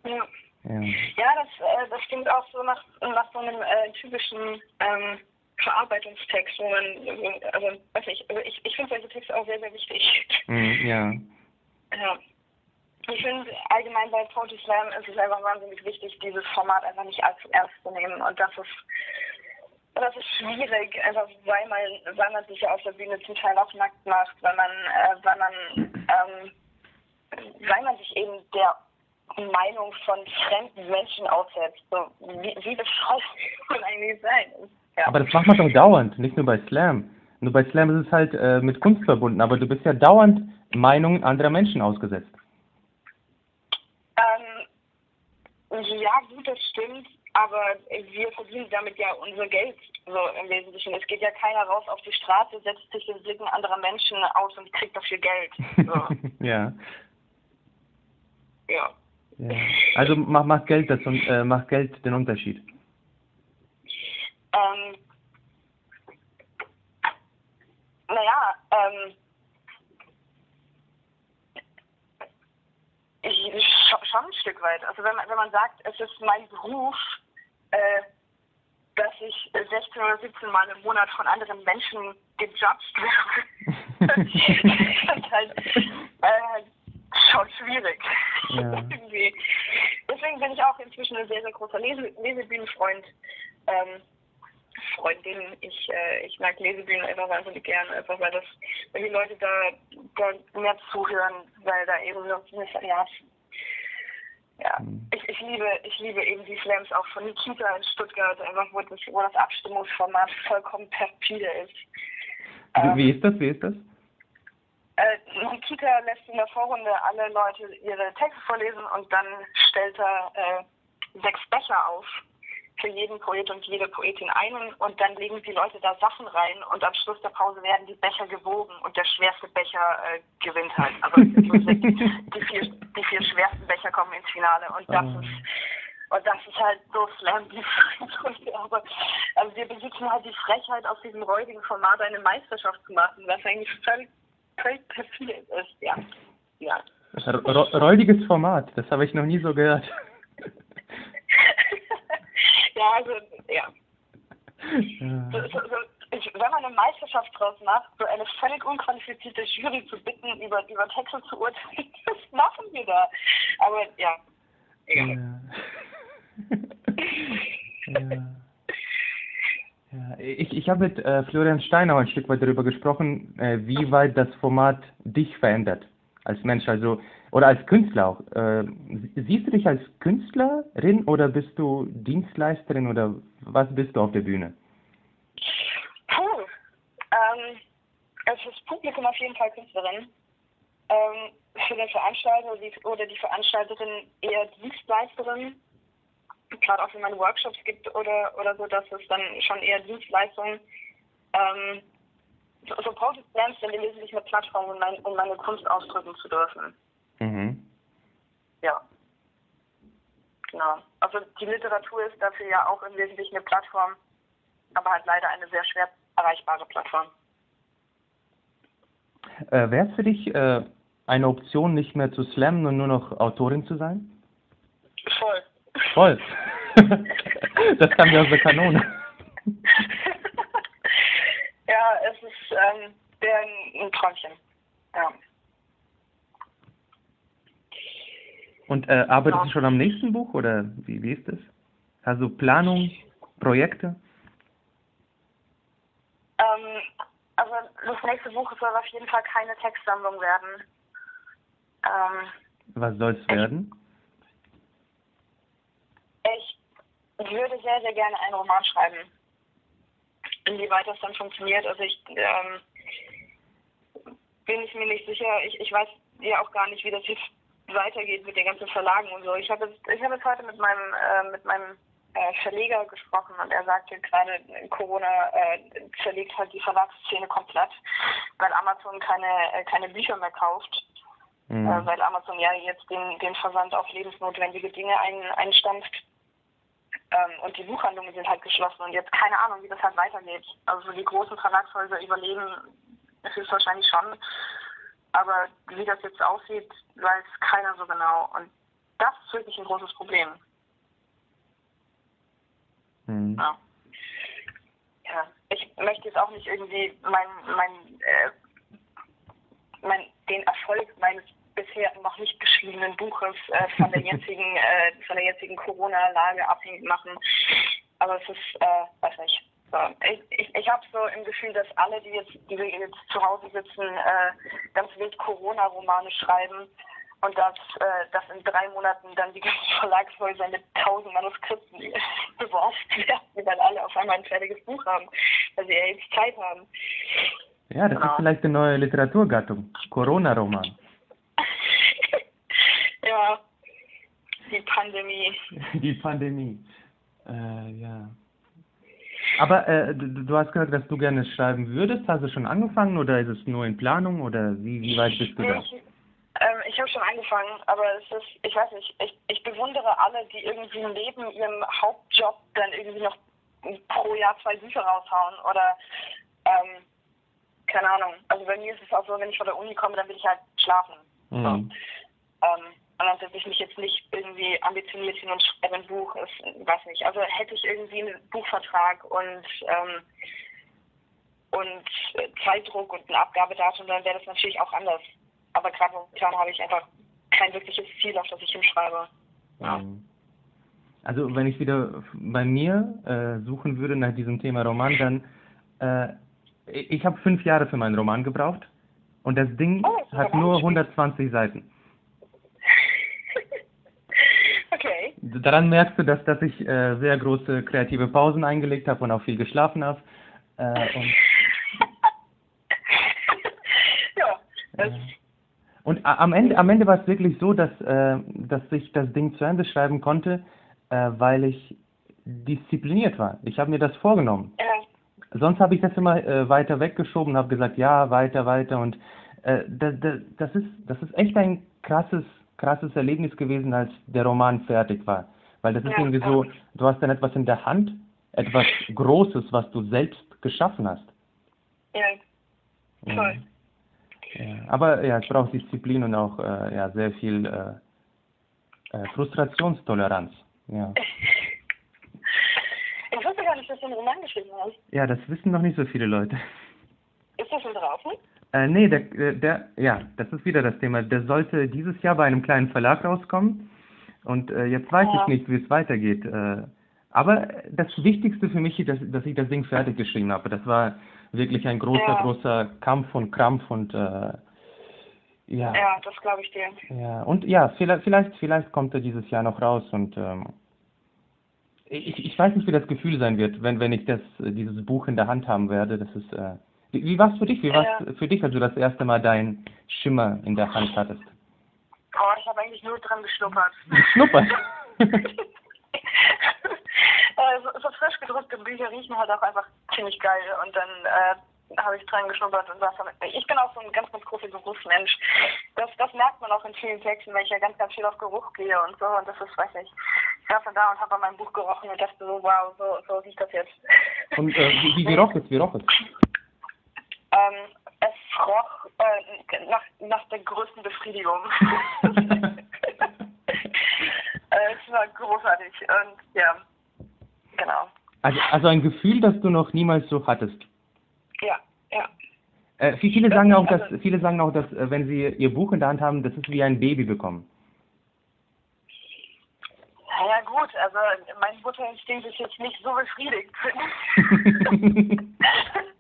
Ja, ja. ja das, äh, das klingt auch so nach, nach so einem äh, typischen ähm, Verarbeitungstext, wo man, also, weiß nicht, also ich, ich finde solche Texte auch sehr, sehr wichtig. Mm, ja. Ja. Ich finde allgemein bei Poetry Slam ist es einfach wahnsinnig wichtig, dieses Format einfach nicht allzu ernst zu nehmen. Und das ist, das ist schwierig, einfach weil man, weil man sich ja auf der Bühne zum Teil auch nackt macht, weil man, äh, weil man, ähm, weil man sich eben der Meinung von fremden Menschen aussetzt. So, wie, wie bescheuert man eigentlich sein? Ja. Aber das macht man doch dauernd, nicht nur bei Slam. Nur bei Slam ist es halt äh, mit Kunst verbunden, aber du bist ja dauernd Meinungen anderer Menschen ausgesetzt. Ähm, ja, gut, das stimmt, aber wir verdienen damit ja unser Geld, so im Wesentlichen. Es geht ja keiner raus auf die Straße, setzt sich den Blicken anderer Menschen aus und kriegt dafür Geld. So. ja. Ja. ja. Also macht, macht, Geld das, äh, macht Geld den Unterschied. Ähm, naja, ähm, ich, schon ein Stück weit. Also wenn man, wenn man sagt, es ist mein Beruf, äh, dass ich 16 oder 17 Mal im Monat von anderen Menschen gejudged werde, das ist halt äh, schon schwierig. Ja. Deswegen bin ich auch inzwischen ein sehr, sehr großer Lese Lesebühnenfreund. Ähm, Freundin. Ich, äh, ich mag Lesebühnen einfach wahnsinnig gerne, einfach weil das, weil die Leute da, da mehr zuhören, weil da eben so ja, ja, mhm. ich, ich liebe, ich liebe eben die Slams auch von Nikita in Stuttgart, einfach wo das, wo das Abstimmungsformat vollkommen perfide ist. Ähm, wie ist das? Wie ist das? Äh, Nikita lässt in der Vorrunde alle Leute ihre Texte vorlesen und dann stellt er äh, sechs Becher auf für jeden Poet und jede Poetin einen und dann legen die Leute da Sachen rein und am Schluss der Pause werden die Becher gewogen und der schwerste Becher äh, gewinnt halt. Also die, vier, die vier schwersten Becher kommen ins Finale und das oh. ist und das ist halt so Slam aber also wir besitzen halt die Frechheit, aus diesem räudigen Format eine Meisterschaft zu machen, was eigentlich völlig, völlig perfide ist, ja. ja. Räudiges Format, das habe ich noch nie so gehört. Ja, also, ja. So, so, so, ich, wenn man eine Meisterschaft draus macht, so eine völlig unqualifizierte Jury zu bitten, über, über Texte zu urteilen, das machen wir da. Aber ja, egal. Ja. ja. Ja, ich, ich habe mit äh, Florian Steiner ein Stück weit darüber gesprochen, äh, wie weit das Format dich verändert als Mensch. Also oder als Künstler auch. Äh, siehst du dich als Künstlerin oder bist du Dienstleisterin oder was bist du auf der Bühne? Puh. Ähm, also das Publikum auf jeden Fall Künstlerin. Ähm, für den Veranstalter oder die Veranstalterin eher Dienstleisterin. Gerade auch wenn man Workshops gibt oder, oder so, dass es dann schon eher Dienstleistungen. Ähm, so, so Poetry Slams sind im Wesentlichen eine Plattform, um, mein, um meine Kunst ausdrücken zu dürfen. Ja. Genau. Also die Literatur ist dafür ja auch im Wesentlichen eine Plattform, aber halt leider eine sehr schwer erreichbare Plattform. Äh, Wäre es für dich äh, eine Option, nicht mehr zu slammen und nur noch Autorin zu sein? Voll. Voll. das kam ja aus der Kanone. ja, es ist ähm, ein Träumchen. Ja. Und äh, arbeitest ja. du schon am nächsten Buch oder wie, wie ist das? Also Planung, Projekte? Ähm, also das nächste Buch soll auf jeden Fall keine Textsammlung werden. Ähm, Was soll es werden? Ich würde sehr, sehr gerne einen Roman schreiben. Inwieweit das dann funktioniert, also ich ähm, bin ich mir nicht sicher. Ich, ich weiß ja auch gar nicht, wie das jetzt weitergeht mit den ganzen Verlagen und so. Ich habe jetzt, ich habe jetzt heute mit meinem, äh, mit meinem äh, Verleger gesprochen und er sagte gerade, Corona äh, zerlegt halt die Verlagsszene komplett, weil Amazon keine, äh, keine Bücher mehr kauft. Mhm. Äh, weil Amazon ja jetzt den, den Versand auf lebensnotwendige Dinge ein, einstampft. Ähm, und die Buchhandlungen sind halt geschlossen und jetzt keine Ahnung, wie das halt weitergeht. Also die großen Verlagshäuser überleben höchstwahrscheinlich schon. Aber wie das jetzt aussieht, weiß keiner so genau. Und das ist wirklich ein großes Problem. Mhm. Ja. ja. Ich möchte jetzt auch nicht irgendwie mein, mein, äh, mein, den Erfolg meines bisher noch nicht geschriebenen Buches äh, von der jetzigen, äh, von der jetzigen Corona-Lage abhängig machen. Aber es ist, äh, weiß nicht. Ich, ich, ich habe so im Gefühl, dass alle, die jetzt, die jetzt zu Hause sitzen, äh, ganz wild Corona-Romane schreiben und dass, äh, dass in drei Monaten dann die ganzen Verlagshäuser mit tausend Manuskripten beworfen werden, weil alle auf einmal ein fertiges Buch haben, weil sie ja jetzt Zeit haben. Ja, das ist vielleicht eine neue Literaturgattung, Corona-Roman. ja, die Pandemie. Die Pandemie, äh, ja. Aber äh, du, du, hast gesagt, dass du gerne schreiben würdest. Hast du schon angefangen oder ist es nur in Planung oder wie, wie weit bist du da? Ähm, ich habe schon angefangen, aber es ist, ich weiß nicht, ich, ich bewundere alle, die irgendwie neben ihrem Hauptjob dann irgendwie noch pro Jahr zwei Bücher raushauen oder ähm, keine Ahnung. Also bei mir ist es auch so, wenn ich von der Uni komme, dann will ich halt schlafen. Mhm. So. Ähm, dann setze ich mich jetzt nicht irgendwie ambitioniert hin und schreibe ein Buch, ist, weiß nicht. Also hätte ich irgendwie einen Buchvertrag und ähm, und Zeitdruck und ein Abgabedatum, dann wäre das natürlich auch anders aber gerade momentan habe ich einfach kein wirkliches Ziel, auf das ich hinschreibe. Ja. Also wenn ich wieder bei mir äh, suchen würde nach diesem Thema Roman, dann äh, ich habe fünf Jahre für meinen Roman gebraucht und das Ding oh, hat nur 120 Seiten. okay. Daran merkst du, dass, dass ich äh, sehr große kreative Pausen eingelegt habe und auch viel geschlafen habe. Äh, ja, das und am Ende, am Ende war es wirklich so, dass, äh, dass ich das Ding zu Ende schreiben konnte, äh, weil ich diszipliniert war. Ich habe mir das vorgenommen. Ja. Sonst habe ich das immer äh, weiter weggeschoben und habe gesagt, ja, weiter, weiter. Und äh, das, das, ist, das ist echt ein krasses, krasses Erlebnis gewesen, als der Roman fertig war. Weil das ist ja, irgendwie so, du hast dann etwas in der Hand, etwas Großes, was du selbst geschaffen hast. Ja, toll. Ja, aber ja, es braucht Disziplin und auch äh, ja, sehr viel äh, äh, Frustrationstoleranz. Ja. Ich wusste gar nicht, dass du einen Roman geschrieben hast. Ja, das wissen noch nicht so viele Leute. Ist das schon draußen? Äh, nee, der, äh, der, ja, das ist wieder das Thema. Der sollte dieses Jahr bei einem kleinen Verlag rauskommen. Und äh, jetzt weiß ja. ich nicht, wie es weitergeht. Äh, aber das Wichtigste für mich ist, dass, dass ich das Ding fertig geschrieben habe. Das war wirklich ein großer, ja. großer Kampf und Krampf und äh, ja. Ja, das glaube ich dir. Ja, und ja, vielleicht, vielleicht, vielleicht kommt er dieses Jahr noch raus und ähm, ich, ich weiß nicht, wie das Gefühl sein wird, wenn, wenn ich das, dieses Buch in der Hand haben werde. Das ist, äh, wie, wie war es für dich? Wie war es ja. für dich, als du das erste Mal deinen Schimmer in der Hand hattest? Oh, ich habe eigentlich nur dran geschnuppert. Geschnuppert? äh, so, so frisch gedruckte Bücher riechen halt auch einfach ziemlich geil und dann äh, habe ich dran geschnuppert und damit. Ich bin auch so ein ganz, ganz großer Geruchsmensch. Das, das merkt man auch in vielen Texten, weil ich ja ganz, ganz viel auf Geruch gehe und so und das ist, weiß ich. Ich saß dann da und habe an meinem Buch gerochen und dachte so, wow, so, so riecht das jetzt. Und äh, wie, wie roch es? Wie roch es? Ähm, es roch äh, nach, nach der größten Befriedigung. äh, es war großartig und ja, genau. Also, also ein Gefühl, das du noch niemals so hattest. Ja, ja. Äh, viele sagen auch, dass viele sagen auch, dass äh, wenn sie ihr Buch in der Hand haben, das ist wie ein Baby bekommen. Ja gut, also mein Mutterinstinkt ist jetzt nicht so befriedigt.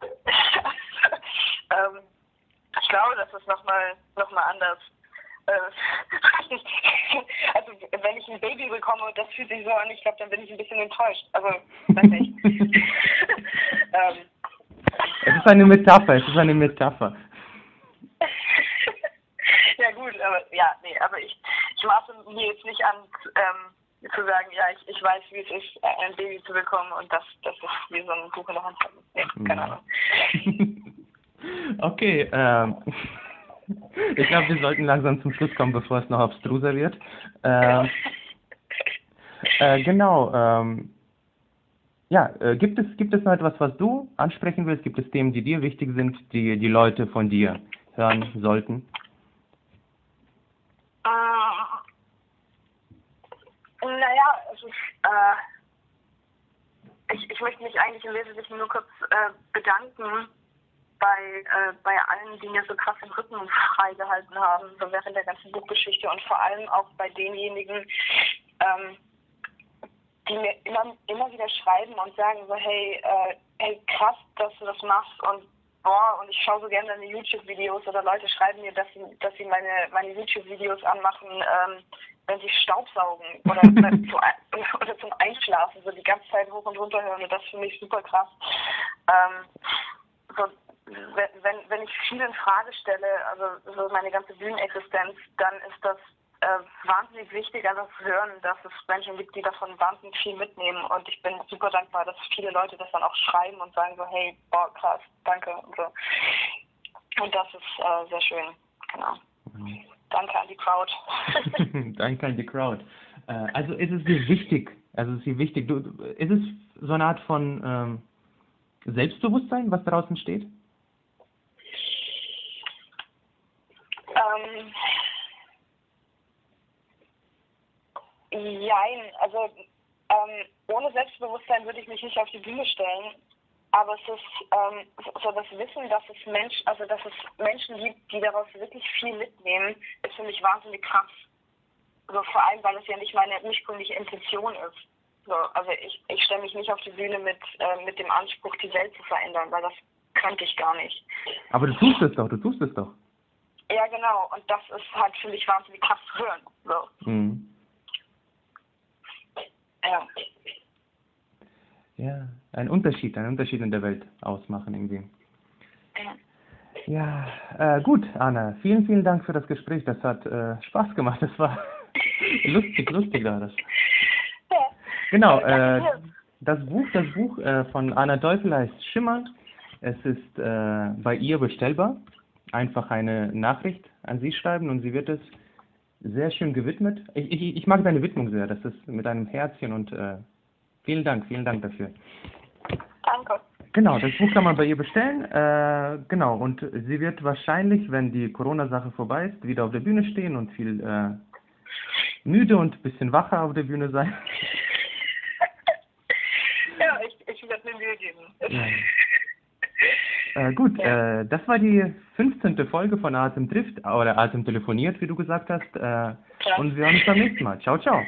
ähm, ich glaube, das ist nochmal noch mal anders. Äh, also wenn ich ein Baby bekomme und das fühlt sich so an, ich glaube, dann bin ich ein bisschen enttäuscht. Also, weiß nicht. ähm, es ist eine Metapher, es ist eine Metapher. ja gut, aber ja, nee, aber ich, ich maße mir jetzt nicht an, ähm, zu sagen, ja, ich, ich weiß, wie es ist, ein Baby zu bekommen und das, das ist wie so ein Buch in der Hand haben. Nee, keine Ahnung. Okay, ähm, ich glaube, wir sollten langsam zum Schluss kommen, bevor es noch abstruser wird. Ähm, äh, genau, ähm, ja, äh, gibt es gibt es noch etwas, was du ansprechen willst? Gibt es Themen, die dir wichtig sind, die die Leute von dir hören sollten? Äh, naja, es ist, äh, ich, ich möchte mich eigentlich im Wesentlichen nur kurz äh, bedanken bei, äh, bei allen, die mir so krass den Rücken freigehalten haben, so während der ganzen Buchgeschichte und vor allem auch bei denjenigen, ähm, die mir immer, immer wieder schreiben und sagen so, hey, äh, hey, krass, dass du das machst und boah, und ich schaue so gerne deine YouTube-Videos oder Leute schreiben mir, dass sie, dass sie meine, meine YouTube-Videos anmachen, ähm, wenn sie Staubsaugen oder, zu, oder zum Einschlafen, so die ganze Zeit hoch und runter hören und das finde ich super krass. Ähm, so, wenn, wenn ich viel in Frage stelle, also so meine ganze Bühnenexistenz, dann ist das äh, wahnsinnig wichtig, einfach zu hören, dass es Menschen gibt, die davon wahnsinnig viel mitnehmen. Und ich bin super dankbar, dass viele Leute das dann auch schreiben und sagen so, hey, boah, krass, danke und so. Und das ist äh, sehr schön, genau. Mhm. Danke an die Crowd. danke an die Crowd. Äh, also ist es dir wichtig, also ist es dir wichtig, du, ist es so eine Art von ähm, Selbstbewusstsein, was draußen steht? Ähm, Jein, also ähm, ohne Selbstbewusstsein würde ich mich nicht auf die Bühne stellen. Aber es ist ähm, so das Wissen, dass es Mensch, also dass es Menschen gibt, die daraus wirklich viel mitnehmen, ist für mich wahnsinnig krass. Also vor allem, weil es ja nicht meine ursprüngliche Intention ist. So, also ich, ich stelle mich nicht auf die Bühne mit, äh, mit dem Anspruch, die Welt zu verändern, weil das könnte ich gar nicht. Aber du tust es doch, du tust es doch. Ja, genau. Und das ist halt für mich wahnsinnig krass zu hören. So. Mhm. Ja. Ja, ein Unterschied, ein Unterschied in der Welt ausmachen irgendwie. Ja, ja äh, gut, Anna, vielen, vielen Dank für das Gespräch. Das hat äh, Spaß gemacht. Das war lustig, lustig war das. Ja. Genau, äh, das Buch, das Buch äh, von Anna Teufel heißt Schimmer. Es ist äh, bei ihr bestellbar. Einfach eine Nachricht an sie schreiben und sie wird es sehr schön gewidmet. Ich, ich, ich mag deine Widmung sehr. Das ist mit einem Herzchen und äh, vielen Dank, vielen Dank dafür. Danke. Genau, das Buch kann man bei ihr bestellen. Äh, genau, und sie wird wahrscheinlich, wenn die Corona-Sache vorbei ist, wieder auf der Bühne stehen und viel äh, müde und ein bisschen wacher auf der Bühne sein. ja, ich, ich werde mir Mühe geben. Ja. Äh, gut, ja. äh, das war die 15. Folge von Atem trifft oder Atem telefoniert, wie du gesagt hast. Äh, und wir hören uns beim nächsten Mal. Ciao, ciao.